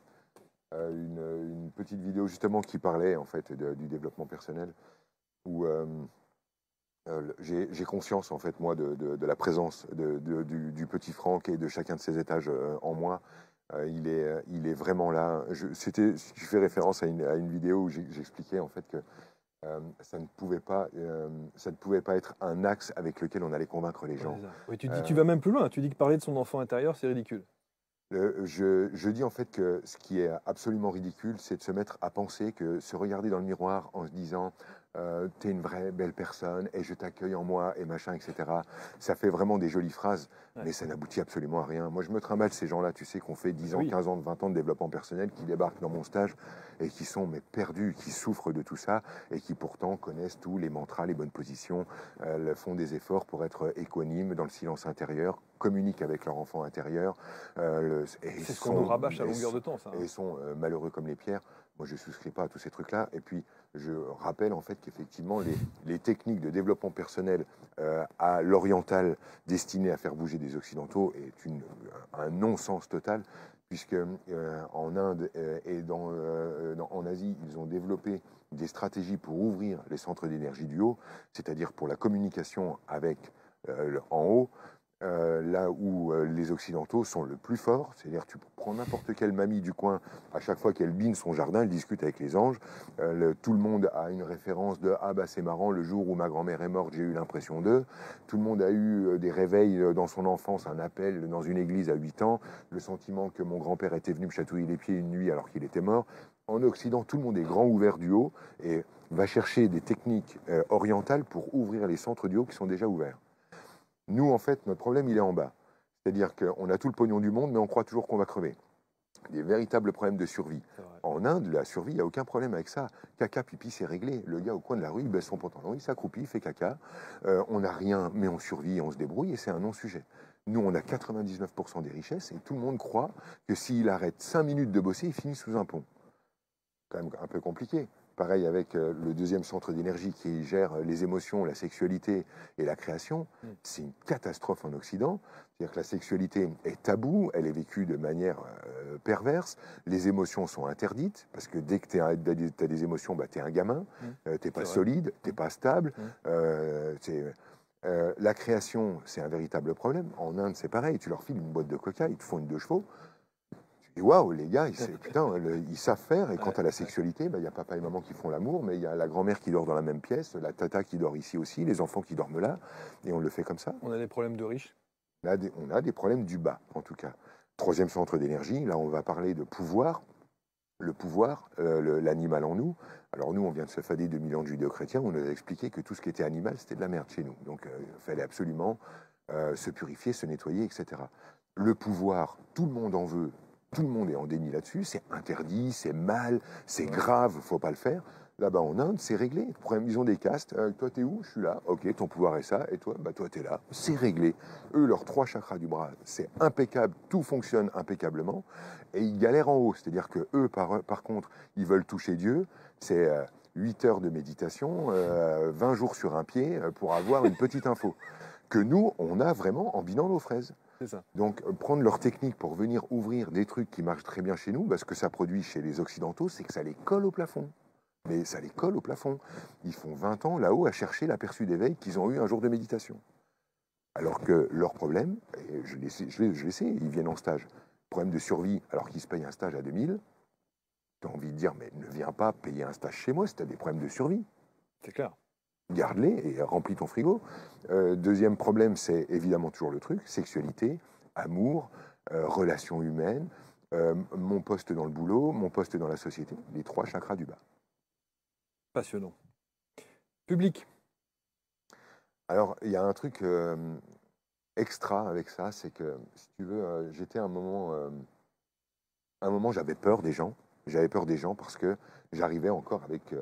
euh, une, petite vidéo justement qui parlait en fait du développement personnel, où j'ai conscience en fait moi de, la présence du, petit Franck et de chacun de ses étages en moi. Il, est, vraiment là. Je- fais référence à une, vidéo où j'expliquais en fait que euh, ça ne pouvait pas, euh, ça ne pouvait pas être un axe avec lequel on allait convaincre les gens. Oui, tu, dis, Euh, tu vas même plus loin. Tu dis que parler de son enfant intérieur, c'est ridicule. Le- je, je dis en fait que ce qui est absolument ridicule, c'est de se mettre à penser que se regarder dans le miroir en se disant euh, t'es une vraie belle personne et je t'accueille en moi et machin, etc. Ça fait vraiment des jolies phrases, Ouais. mais ça n'aboutit absolument à rien. Moi, je me trimballe ces gens-là, tu sais, qu'on fait 10 ans, Oui. 15 ans, 20 ans de développement personnel, qui débarquent dans mon stage et qui sont mais perdus, qui souffrent de tout ça et qui pourtant connaissent tous les mantras, les bonnes positions, euh, font des efforts pour être équanimes dans le silence intérieur, communiquent avec leur enfant intérieur. euh, C'est ce qu'on nous rabâche à longueur de temps, ça. hein. et sont euh, malheureux comme les pierres. Moi, je ne souscris pas à tous ces trucs-là. Et puis, je rappelle en fait qu'effectivement, les, techniques de développement personnel euh, à l'oriental destinées à faire bouger des occidentaux est un non-sens total, puisque euh, en Inde euh, et en Asie, ils ont développé des stratégies pour ouvrir les centres d'énergie du haut, c'est-à-dire pour la communication avec en haut. Euh, là où euh, les Occidentaux sont le plus forts, c'est-à-dire tu prends n'importe quelle mamie du coin, à chaque fois qu'elle bine son jardin, elle discute avec les anges. Euh, tout le monde a une référence de ah bah c'est marrant, le jour où ma grand-mère est morte, j'ai eu l'impression d'eux. Tout le monde a eu des réveils dans son enfance, un appel dans une église à 8 ans, le sentiment que mon grand-père était venu me chatouiller les pieds une nuit alors qu'il était mort. En Occident, tout le monde est grand ouvert du haut et va chercher des techniques orientales pour ouvrir les centres du haut qui sont déjà ouverts. Nous, en fait, notre problème, il est en bas. C'est-à-dire qu'on a tout le pognon du monde, mais on croit toujours qu'on va crever. Des véritables problèmes de survie. En Inde, la survie, il n'y a aucun problème avec ça. Caca, pipi, c'est réglé. Le gars au coin de la rue, il baisse son pantalon, il s'accroupit, il fait caca. Euh, on n'a rien, mais on survit et on se débrouille, et c'est un non-sujet. Nous, on a 99% des richesses, et tout le monde croit que s'il arrête 5 minutes de bosser, il finit sous un pont. Quand même un peu compliqué. Pareil avec euh, le deuxième centre d'énergie qui gère euh, les émotions, la sexualité et la création. Mm. C'est une catastrophe en Occident. C'est-à-dire que la sexualité est taboue, elle est vécue de manière euh, perverse. Les émotions sont interdites parce que dès que tu as, des émotions, bah, tu es un gamin, Mm. euh, t'es pas vrai. solide, pas stable. Mm. C'est- euh, la création, c'est un véritable problème. En Inde, c'est pareil. Tu leur files une boîte de coca, ils te font une deux chevaux. Dis waouh, les gars, ils, putain, le- ils savent faire. Et quant à la sexualité, bah, il y a papa et maman qui font l'amour, mais il y a la grand-mère qui dort dans la même pièce, la tata qui dort ici aussi, les enfants qui dorment là, et on le fait comme ça. On a des problèmes de riches. On a des, on a des problèmes du bas, en tout cas. Troisième centre d'énergie, là on va parler de pouvoir. Le pouvoir, euh, l'animal en nous. Alors nous, on vient de se fader de millions de judéo-chrétiens, on nous a expliqué que tout ce qui était animal, c'était de la merde chez nous. Donc euh, il fallait absolument euh, se purifier, se nettoyer, etc. Le pouvoir, tout le monde en veut, tout le monde est en déni là-dessus, c'est interdit, c'est mal, c'est grave, faut pas le faire. Là-bas en Inde, c'est réglé. Ils ont des castes. Euh, toi, t'es où? Je suis là. Ok, ton pouvoir est ça. Et toi, bah toi, t'es là. C'est réglé.Eux, leurs trois chakras du bras, c'est impeccable. Tout fonctionne impeccablement. Et ils galèrent en haut. C'est-à-dire que eux, par, par contre, ils veulent toucher Dieu. C'est 8 euh, heures de méditation, 20 euh, jours sur un pied pour avoir une petite info. Que nous, on a vraiment en binant nos fraises. Ça. Donc, prendre leur technique pour venir ouvrir des trucs qui marchent très bien chez nous, parce que ça produit chez les Occidentaux, c'est que ça les colle au plafond mais ça les colle au plafond. Ils font 20 ans là-haut à chercher l'aperçu d'éveil qu'ils ont eu un jour de méditation. Alors que leur problème, et je, les sais, je, sais, ils viennent en stage, problème de survie alors qu'ils se payent un stage à 2000, tu as envie de dire, mais ne viens pas payer un stage chez moi si tu as des problèmes de survie. C'est clair. Garde-les et remplis ton frigo. Euh, deuxième problème, c'est évidemment toujours le truc, sexualité, amour, euh, relations humaines, euh, mon poste dans le boulot, mon poste dans la société, les trois chakras du bas. Passionnant. Public. Alors, il y a un truc extra avec ça, c'est que, si tu veux, j'étais un moment, euh, un moment, j'avais peur des gens. J'avais peur des gens parce que j'arrivais encore avec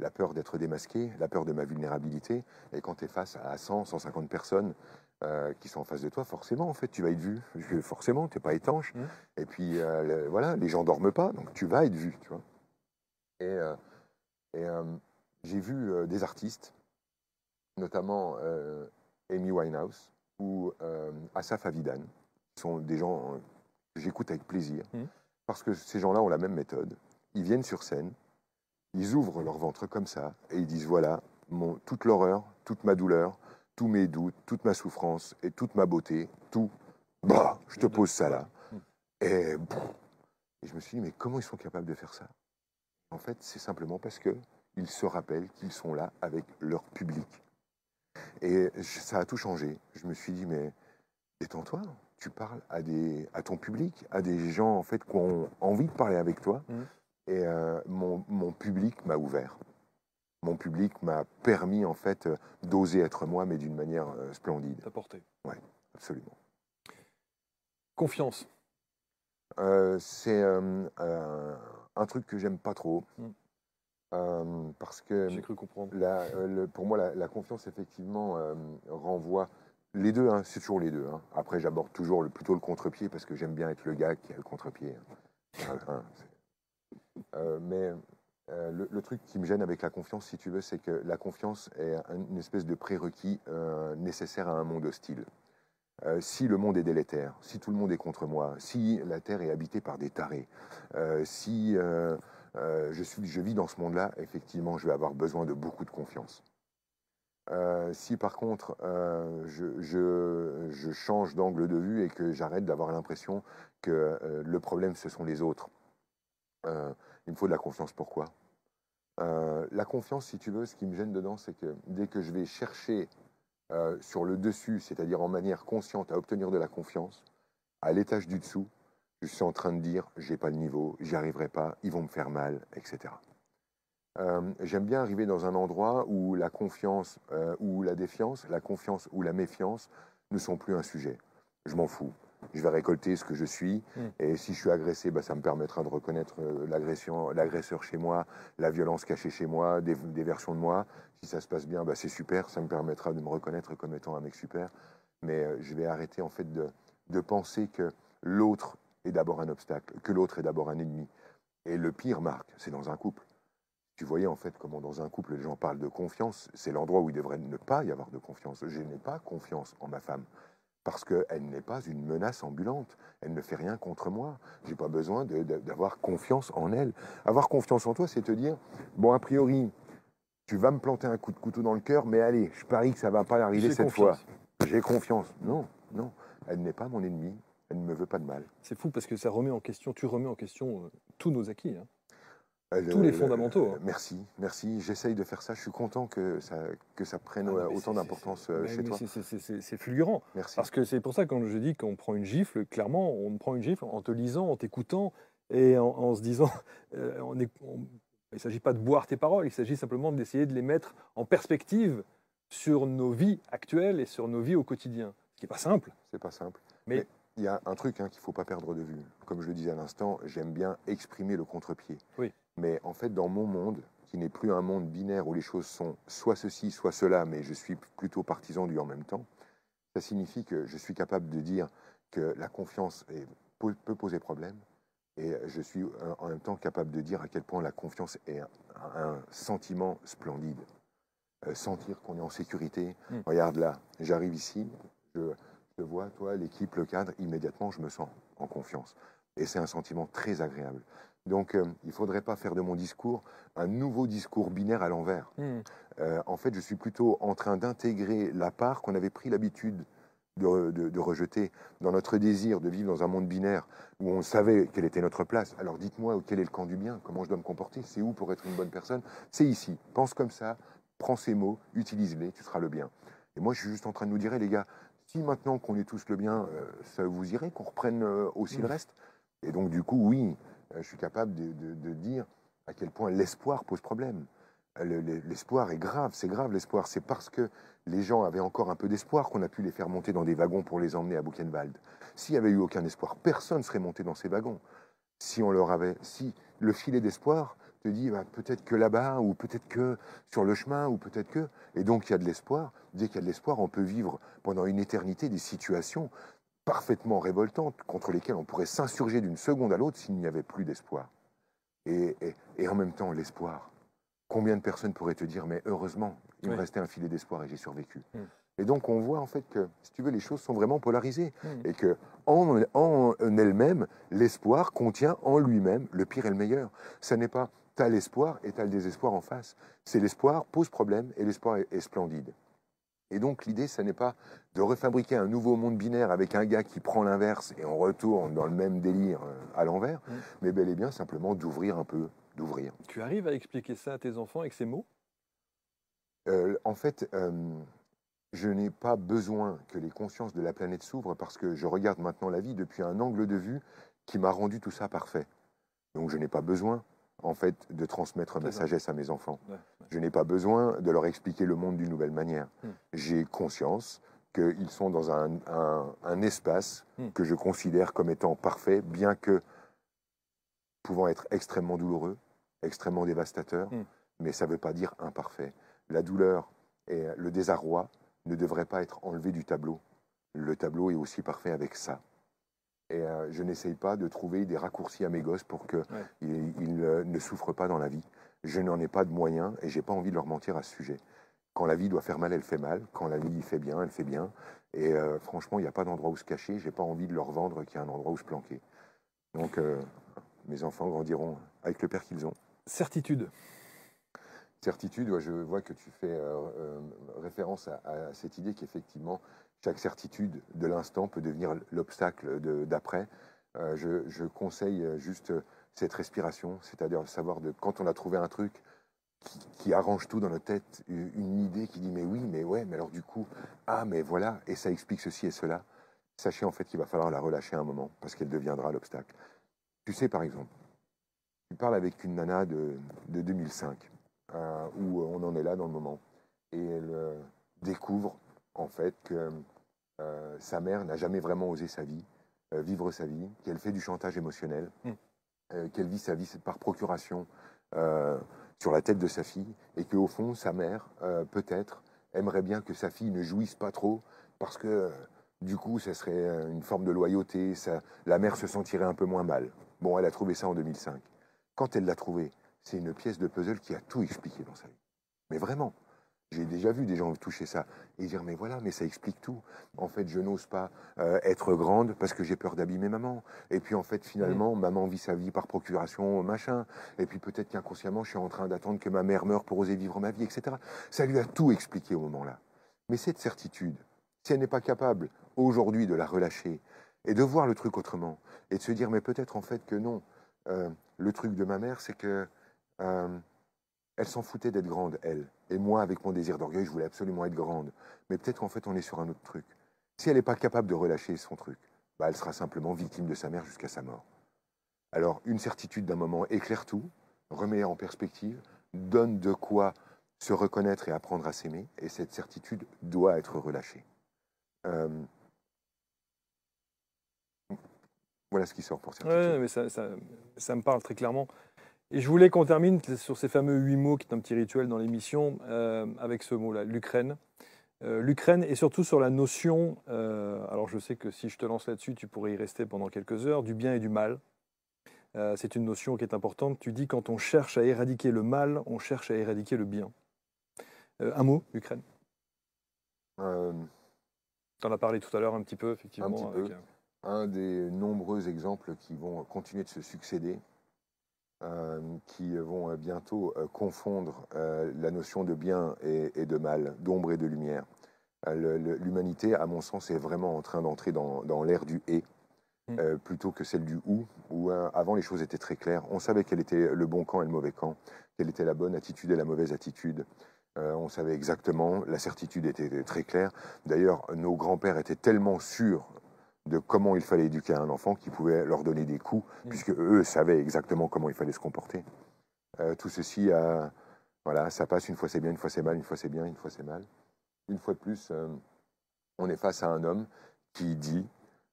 la peur d'être démasqué, la peur de ma vulnérabilité. Et quand tu es face à 100, 150 personnes qui sont en face de toi, forcément, en fait, tu vas être vu. Forcément, tu n'es pas étanche. Mmh. Et puis, voilà, les gens dorment pas, donc tu vas être vu, tu vois. Et et euh, j'ai vu euh, des artistes, notamment euh, Amy Winehouse ou Asaf Avidan, qui sont des gens que j'écoute avec plaisir, mmh. parce que ces gens-là ont la même méthode. Ils viennent sur scène, ils ouvrent leur ventre comme ça, et ils disent voilà, mon, toute l'horreur, toute ma douleur, tous mes doutes, toute ma souffrance et toute ma beauté, tout, bah, je te pose ça là. Et, je me suis dit, mais comment ils sont capables de faire ça? En fait, c'est simplement parce qu'ils se rappellent qu'ils sont là avec leur public. Et ça a tout changé. Je me suis dit, mais détends-toi, tu parles à ton public, à des gens en fait qui ont envie de parler avec toi. Mmh. Et euh, mon, mon, public m'a ouvert. Mon public m'a permis en fait d'oser être moi, mais d'une manière euh, splendide. T'apporter. Oui, absolument. Confiance. Euh, c'est un truc que j'aime pas trop. Mm. Euh, parce que j'ai cru comprendre. Euh, pour moi, la, confiance effectivement euh, renvoie les deux. Hein, c'est toujours les deux. Hein. Après, j'aborde toujours le, plutôt le contre-pied parce que j'aime bien être le gars qui a le contre-pied. Hein. Mais le, truc qui me gêne avec la confiance, si tu veux, c'est que la confiance est une espèce de prérequis nécessaire à un monde hostile. Euh, si le monde est délétère, si tout le monde est contre moi, si la Terre est habitée par des tarés, euh, si euh, je, suis, je vis dans ce monde-là, effectivement, je vais avoir besoin de beaucoup de confiance. si par contre je, change d'angle de vue et que j'arrête d'avoir l'impression que le problème ce sont les autres, il me faut de la confiance. Pourquoi? La confiance, si tu veux, ce qui me gêne dedans, c'est que dès que je vais chercher euh, sur le dessus, c'est-à-dire en manière consciente à obtenir de la confiance, à l'étage du dessous, je suis en train de dire j'ai pas le niveau, j'y arriverai pas, ils vont me faire mal, etc. Euh, j'aime bien arriver dans un endroit où la confiance euh, ou la défiance, la confiance ou la méfiance ne sont plus un sujet. Je m'en fous. Je vais récolter ce que je suis. Hmm. Et si je suis agressé, bah, ça me permettra de reconnaître l'agression, l'agresseur chez moi, la violence cachée chez moi, des versions de moi. Si ça se passe bien, bah, c'est super, ça me permettra de me reconnaître comme étant un mec super. Mais euh, je vais arrêter en fait de, de penser que l'autre est d'abord un obstacle, que l'autre est d'abord un ennemi. Et le pire, Marc, c'est dans un couple. Tu voyais en fait comment dans un couple les gens parlent de confiance, c'est l'endroit où il devrait ne pas y avoir de confiance. Je n'ai pas confiance en ma femme parce qu'elle n'est pas une menace ambulante. Elle ne fait rien contre moi. Je n'ai pas besoin d'avoir confiance en elle. Avoir confiance en toi, c'est te dire, bon, a priori, tu vas me planter un coup de couteau dans le cœur, mais allez, je parie que ça va pas arriver cette fois. J'ai confiance. Non, non, elle n'est pas mon ennemi. Elle ne me veut pas de mal. C'est fou parce que ça remet en question, tu remets en question euh, tous nos acquis. Hein. Euh, Tous les le- fondamentaux, hein. Merci, merci. J'essaye de faire ça. Je suis content que ça, que ça prenne Ah euh, autant d'importance euh, chez toi. c'est- fulgurant. Merci. Parce que c'est pour ça que quand je dis qu'on prend une gifle, clairement, on prend une gifle en te lisant, en t'écoutant et en, en se disant. euh, on est- on- il ne s'agit pas de boire tes paroles, il s'agit simplement d'essayer de les mettre en perspective sur nos vies actuelles et sur nos vies au quotidien. Ce qui n'est pas simple. C'est pas simple. Mais- il y a un truc hein, qu'il ne faut pas perdre de vue. Comme je le disais à l'instant, j'aime bien exprimer le contre-pied. Oui. Mais en fait, dans mon monde, qui n'est plus un monde binaire où les choses sont soit ceci, soit cela, mais je suis plutôt partisan du en même temps, ça signifie que je suis capable de dire que la confiance est- peut poser problème. Et je suis en même temps capable de dire à quel point la confiance est un, un sentiment splendide. Euh, sentir qu'on est en sécurité. Mm. Regarde là, j'arrive ici, je, je vois, toi, l'équipe, le cadre, immédiatement, je me sens en confiance. Et c'est un sentiment très agréable. Donc, euh, il ne faudrait pas faire de mon discours un nouveau discours binaire à l'envers. Euh, en fait, je suis plutôt en train d'intégrer la part qu'on avait pris l'habitude de, de- de rejeter dans notre désir de vivre dans un monde binaire où on savait quelle était notre place. Alors dites-moi quel est le camp du bien, comment je dois me comporter, c'est où pour être une bonne personne? C'est ici. Pense comme ça, prends ces mots, utilise-les, tu seras le bien. Et moi, je suis juste en train de nous dire, les gars, si maintenant qu'on est tous le bien, euh, ça vous irait qu'on reprenne aussi le reste? Et donc, du coup, oui, je suis capable de, dire à quel point l'espoir pose problème. Euh, le- le- L'espoir est grave, c'est grave l'espoir. C'est parce que les gens avaient encore un peu d'espoir qu'on a pu les faire monter dans des wagons pour les emmener à Buchenwald. S'il n'y avait eu aucun espoir, personne ne serait monté dans ces wagons. Si on leur avait, si le filet d'espoir te dit bah, peut-être que là-bas, ou peut-être que sur le chemin, ou peut-être que, et donc il y a de l'espoir. Dès qu'il y a de l'espoir, on peut vivre pendant une éternité des situations parfaitement révoltantes contre lesquelles on pourrait s'insurger d'une seconde à l'autre s'il n'y avait plus d'espoir. Et, et- et en même temps, l'espoir. Combien de personnes pourraient te dire, mais heureusement, il Oui. me restait un filet d'espoir et j'ai survécu. Mm. Et donc on voit en fait que, si tu veux, les choses sont vraiment polarisées. Mm. Et que en, en elle-même, l'espoir contient en lui-même le pire et le meilleur. Ça n'est pas t'as l'espoir et t'as le désespoir en face. C'est l'espoir pose problème et l'espoir est, est splendide. Et donc l'idée, ce n'est pas de refabriquer un nouveau monde binaire avec un gars qui prend l'inverse et on retourne dans le même délire euh, à l'envers, Mm. mais bel et bien simplement d'ouvrir un peu, d'ouvrir. Tu arrives à expliquer ça à tes enfants avec ces mots? Euh, en fait, euh, je n'ai pas besoin que les consciences de la planète s'ouvrent parce que je regarde maintenant la vie depuis un angle de vue qui m'a rendu tout ça parfait. Donc je n'ai pas besoin, en fait, de transmettre ma sagesse à mes enfants. Ouais, Je n'ai pas besoin de leur expliquer le monde d'une nouvelle manière. Hmm. J'ai conscience qu'ils sont dans un, un- un espace Hmm. que je considère comme étant parfait, bien que pouvant être extrêmement douloureux, extrêmement dévastateur, Hmm. mais ça ne veut pas dire imparfait. La douleur et le désarroi ne devraient pas être enlevés du tableau. Le tableau est aussi parfait avec ça. Et euh, je n'essaye pas de trouver des raccourcis à mes gosses pour qu'ils ils, euh, ne souffrent pas dans la vie. Je n'en ai pas de moyens et j'ai pas envie de leur mentir à ce sujet. Quand la vie doit faire mal, elle fait mal. Quand la vie fait bien, elle fait bien. Et euh, franchement, il n'y a pas d'endroit où se cacher. J'ai pas envie de leur vendre qu'il y a un endroit où se planquer. Donc, euh, mes enfants grandiront avec le père qu'ils ont. Certitude. Certitude, ouais, je vois que tu fais euh, référence à, à cette idée qu'effectivement, chaque certitude de l'instant peut devenir l'obstacle d'après. Je, je conseille juste cette respiration, c'est-à-dire savoir de quand on a trouvé un truc qui, arrange tout dans notre tête, une idée qui dit mais oui, mais ouais, mais alors du coup, ah mais voilà, et ça explique ceci et cela. Sachez en fait qu'il va falloir la relâcher un moment parce qu'elle deviendra l'obstacle. Tu sais par exemple, tu parles avec une nana de, de 2005 euh, où on en est là dans le moment. Et elle euh, découvre en fait que euh, sa mère n'a jamais vraiment osé sa vie, vivre sa vie, qu'elle fait du chantage émotionnel, Mm. Euh, qu'elle vit sa vie par procuration euh, sur la tête de sa fille, et qu'au fond, sa mère, euh, peut-être, aimerait bien que sa fille ne jouisse pas trop, parce que du coup, ça serait une forme de loyauté, la mère se sentirait un peu moins mal. Bon, elle a trouvé ça en 2005. Quand elle l'a trouvé, c'est une pièce de puzzle qui a tout expliqué dans sa vie. Mais vraiment, j'ai déjà vu des gens toucher ça et dire mais voilà, mais ça explique tout. En fait, je n'ose pas euh, être grande parce que j'ai peur d'abîmer maman. Et puis en fait, finalement, maman vit sa vie par procuration, machin. Et puis peut-être qu'inconsciemment, je suis en train d'attendre que ma mère meure pour oser vivre ma vie, etc. Ça lui a tout expliqué au moment-là. Mais cette certitude, si elle n'est pas capable aujourd'hui de la relâcher et de voir le truc autrement et de se dire mais peut-être en fait que non, euh, le truc de ma mère, c'est que Euh, elle s'en foutait d'être grande, elle. Et moi, avec mon désir d'orgueil, je voulais absolument être grande. Mais peut-être qu'en fait, on est sur un autre truc. Si elle n'est pas capable de relâcher son truc, bah, elle sera simplement victime de sa mère jusqu'à sa mort. Alors, une certitude d'un moment éclaire tout, remet en perspective, donne de quoi se reconnaître et apprendre à s'aimer, et cette certitude doit être relâchée. Euh, voilà ce qui sort pour certitude. Ouais, mais ça, ça, ça, me parle très clairement. Et je voulais qu'on termine sur ces fameux huit mots, qui est un petit rituel dans l'émission, euh, avec ce mot-là, l'Ukraine. Euh, L'Ukraine et surtout sur la notion, euh, alors je sais que si je te lance là-dessus, tu pourrais y rester pendant quelques heures, du bien et du mal. C'est une notion qui est importante. Tu dis quand on cherche à éradiquer le mal, on cherche à éradiquer le bien. Un mot, Ukraine? Tu en as parlé tout à l'heure un petit peu, effectivement. Un petit peu. avec, un des nombreux exemples qui vont continuer de se succéder, qui vont bientôt euh, confondre euh, la notion de bien et, et de mal, d'ombre et de lumière. Euh, L'humanité, à mon sens, est vraiment en train d'entrer dans, dans l'ère du et, Mm. euh, plutôt que celle du ou, où euh, avant les choses étaient très claires. On savait quel était le bon camp et le mauvais camp, quelle était la bonne attitude et la mauvaise attitude. Euh, on savait exactement, la certitude était très claire. D'ailleurs, nos grands-pères étaient tellement sûrs de comment il fallait éduquer un enfant qu'ils pouvaient leur donner des coups, Mm. puisque eux savaient exactement comment il fallait se comporter. Euh, tout ceci, euh, voilà, ça passe une fois c'est bien, une fois c'est mal, une fois c'est bien, une fois c'est mal. Une fois de plus, euh, on est face à un homme qui dit,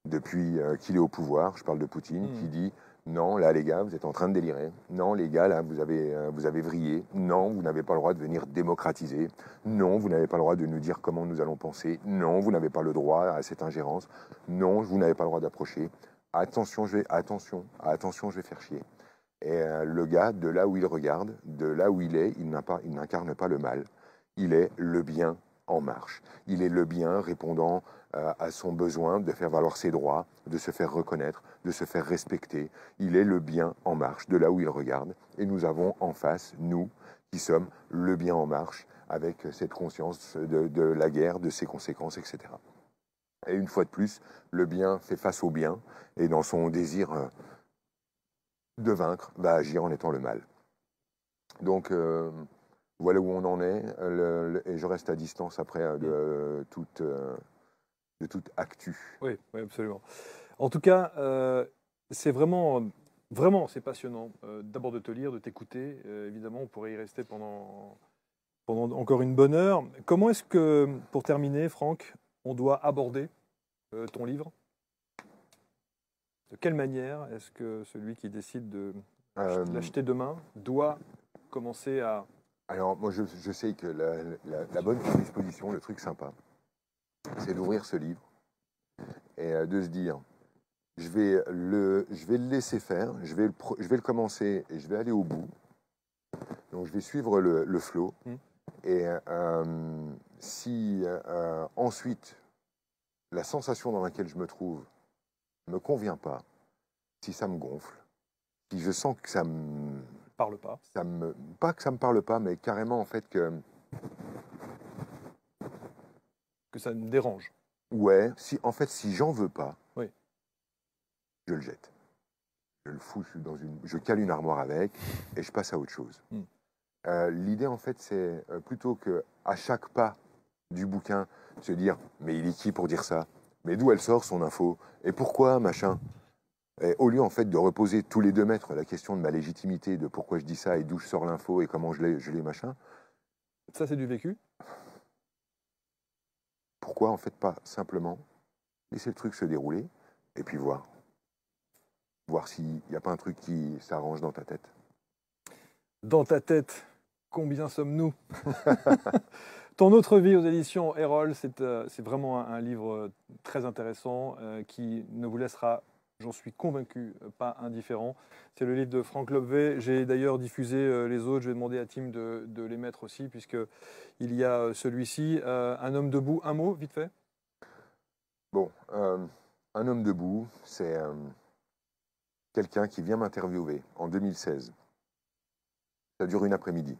depuis euh, qu'il est au pouvoir, je parle de Poutine, Mm. qui dit non, là les gars, vous êtes en train de délirer. Non, les gars, là, vous avez, euh, vous avez vrillé. Non, vous n'avez pas le droit de venir démocratiser. Non, vous n'avez pas le droit de nous dire comment nous allons penser. Non, vous n'avez pas le droit à cette ingérence. Non, vous n'avez pas le droit d'approcher. Attention, je vais, attention, attention, je vais faire chier. Et euh, le gars, de là où il regarde, de là où il est, il n'incarne pas le mal. Il est le bien en marche. Il est le bien répondant à son besoin de faire valoir ses droits, de se faire reconnaître, de se faire respecter. Il est le bien en marche, de là où il regarde. Et nous avons en face, nous, qui sommes le bien en marche, avec cette conscience de, de la guerre, de ses conséquences, etc. Et une fois de plus, le bien fait face au bien, et dans son désir euh, de vaincre, va agir en étant le mal. Donc, euh, voilà où on en est, le- le- et je reste à distance après euh, de, toute, euh, de toute actu. Oui, oui, absolument. En tout cas, euh, c'est vraiment, vraiment, c'est passionnant. euh, D'abord de te lire, de t'écouter. Euh, évidemment, on pourrait y rester pendant, pendant encore une bonne heure. Comment est-ce que, pour terminer, Franck, on doit aborder ton livre? De quelle manière est-ce que celui qui décide de l'acheter demain doit commencer à... Alors, moi, je, je sais que la, la- la bonne disposition, le truc sympa, c'est d'ouvrir ce livre et euh, de se dire, je vais le, je vais le laisser faire, je vais le, je vais le commencer et je vais aller au bout. Donc, je vais suivre le, le flot. Mm. Et euh, si euh, ensuite la sensation dans laquelle je me trouve ne me convient pas, si ça me gonfle, si je sens que ça me, Parle pas. ça me pas que ça me parle pas, mais carrément en fait que Que ça me dérange. ouais, si en fait si j'en veux pas, Oui. je le jette, je le fous dans une, je cale une armoire avec et je passe à autre chose. Mm. Euh, L'idée en fait c'est euh, plutôt que à chaque pas du bouquin se dire mais il est qui pour dire ça, mais d'où elle sort son info? Et pourquoi machin? Et au lieu en fait de reposer tous les deux mètres la question de ma légitimité, de pourquoi je dis ça et d'où je sors l'info et comment je l'ai machin, Ça, c'est du vécu? Pourquoi en fait pas simplement laisser le truc se dérouler et puis voir Voir s'il n'y a pas un truc qui s'arrange dans ta tête. Dans ta tête, combien sommes-nous? Ton autre vie aux éditions Erol, c'est euh, vraiment un, un livre euh, très intéressant euh, qui ne vous laissera, j'en suis convaincu, euh, pas indifférent. C'est le livre de Franck Lobvé. J'ai d'ailleurs diffusé euh, les autres. Je vais demander à Tim de, de les mettre aussi, puisque il y a euh, celui-ci, euh, Un homme debout. Un mot, vite fait. Bon, euh, un homme debout, c'est euh, quelqu'un qui vient m'interviewer en 2016. Ça dure une après-midi.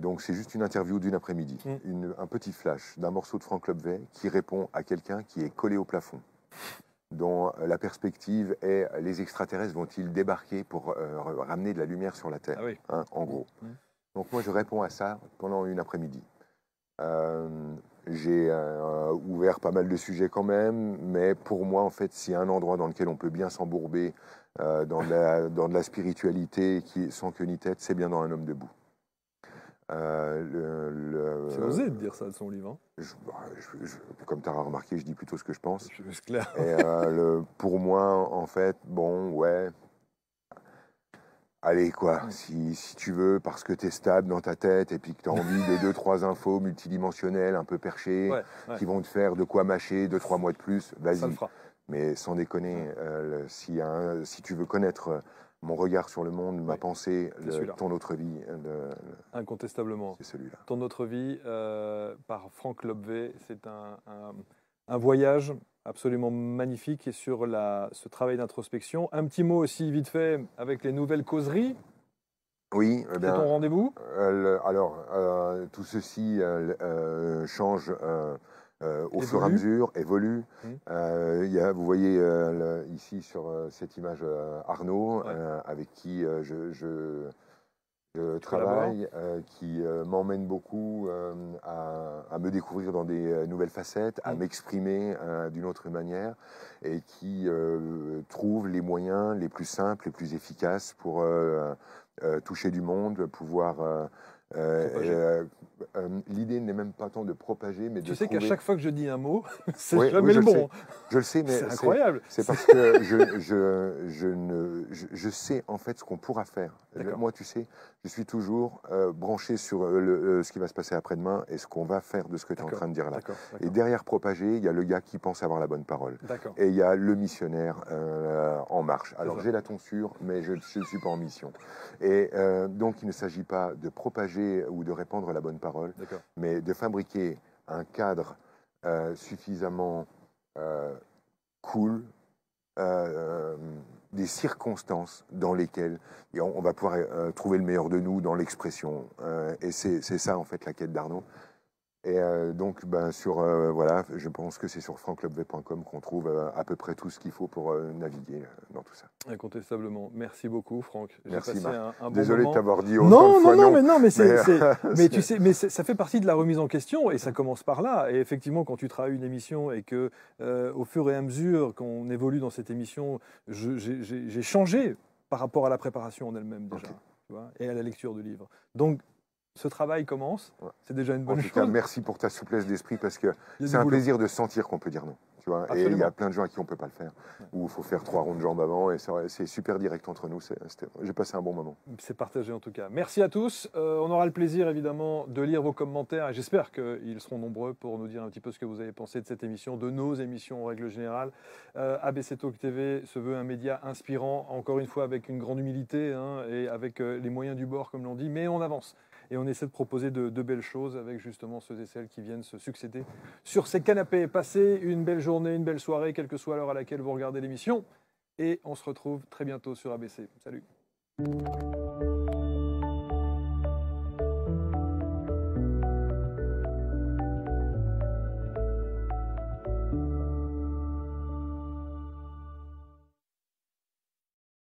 Donc c'est juste une interview d'une après-midi, Mm. Un petit flash d'un morceau de Franck Lobvet qui répond à quelqu'un qui est collé au plafond. Dont la perspective est les extraterrestres vont-ils débarquer pour ramener de la lumière sur la Terre, ah hein, en gros. Mmh. Donc moi je réponds à ça pendant une après-midi. J'ai ouvert pas mal de sujets quand même, mais pour moi, en fait, s'il y a un endroit dans lequel on peut bien s'embourber dans, de la, dans de la spiritualité qui, sans queue ni tête, c'est bien dans un homme debout. Euh, c'est osé de dire ça de son livre. Hein. Bah, comme tu as remarqué, je dis plutôt ce que je pense. C'est clair. Et euh, pour moi, en fait, bon, ouais. Allez, quoi, si, si, tu veux, parce que tu es stable dans ta tête et puis que tu as envie de deux, trois infos multidimensionnelles, un peu perchées, qui vont te faire de quoi mâcher deux, trois mois de plus, vas-y. Mais sans déconner, euh, si, si tu veux connaître mon regard sur le monde, ma pensée, ton autre vie. Incontestablement. C'est celui-là. Ton autre vie, euh, par Franck Lobvé, c'est un, un, voyage absolument magnifique et sur la, ce travail d'introspection. Un petit mot aussi, vite fait, avec les nouvelles causeries. Oui, eh c'est ton rendez-vous? euh, Alors, euh, tout ceci change euh, au fur et à mesure, évolue. Mmh. Euh, y a, vous voyez euh, ici sur cette image Arnaud, avec qui je, je, travaille, qui m'emmène beaucoup à, me découvrir dans des nouvelles facettes, à mmh. m'exprimer d'une autre manière, et qui trouve les moyens les plus simples, les plus efficaces pour toucher du monde, pouvoir euh, euh, euh, l'idée n'est même pas tant de propager, mais tu de. Tu sais qu'à chaque fois que je dis un mot, c'est jamais le bon. Je le sais, mais c'est incroyable. C'est parce que je, je, je, ne, je, sais en fait ce qu'on pourra faire. Moi, tu sais, je suis toujours branché sur le, ce qui va se passer après-demain et ce qu'on va faire de ce que tu es en train de dire là. Et derrière propager, il y a le gars qui pense avoir la bonne parole. Et il y a le missionnaire en marche. Alors j'ai la tonsure, mais je ne suis pas en mission. Et donc il ne s'agit pas de propager ou de répandre la bonne parole, mais de fabriquer un cadre euh, suffisamment euh, cool, euh, des circonstances dans lesquelles on, va pouvoir trouver le meilleur de nous dans l'expression. et c'est ça, en fait, la quête d'Arnaud. Et euh, donc, ben, sur, euh, voilà, je pense que c'est sur franklubv.com qu'on trouve euh, à peu près tout ce qu'il faut pour naviguer dans tout ça. Incontestablement. Merci beaucoup, Franck. Merci, Désolé de t'avoir dit autant non, de fois non, non, mais non, mais, mais tu sais, mais ça fait partie de la remise en question et ça commence par là. Et effectivement, quand tu travailles une émission et que, au fur et à mesure qu'on évolue dans cette émission, j'ai changé par rapport à la préparation en elle-même déjà. Tu vois, et à la lecture du livre. Donc, ce travail commence. C'est déjà une bonne en tout Cas, merci pour ta souplesse d'esprit parce que c'est un plaisir de sentir qu'on peut dire non. Tu vois et il y a plein de gens à qui on ne peut pas le faire, où il faut faire trois ronds de jambes avant, et c'est super direct entre nous. J'ai passé un bon moment. C'est partagé en tout cas. Merci à tous. Euh, on aura le plaisir évidemment de lire vos commentaires, et j'espère qu'ils seront nombreux pour nous dire un petit peu ce que vous avez pensé de cette émission, de nos émissions en règle générale. Euh, ABC Talk TV se veut un média inspirant, encore une fois avec une grande humilité hein, et avec euh, les moyens du bord, comme l'on dit, mais on avance et on essaie de proposer de, belles choses avec justement ceux et celles qui viennent se succéder sur ces canapés. Passez une belle journée, une belle soirée, quelle que soit l'heure à laquelle vous regardez l'émission. Et on se retrouve très bientôt sur ABC. Salut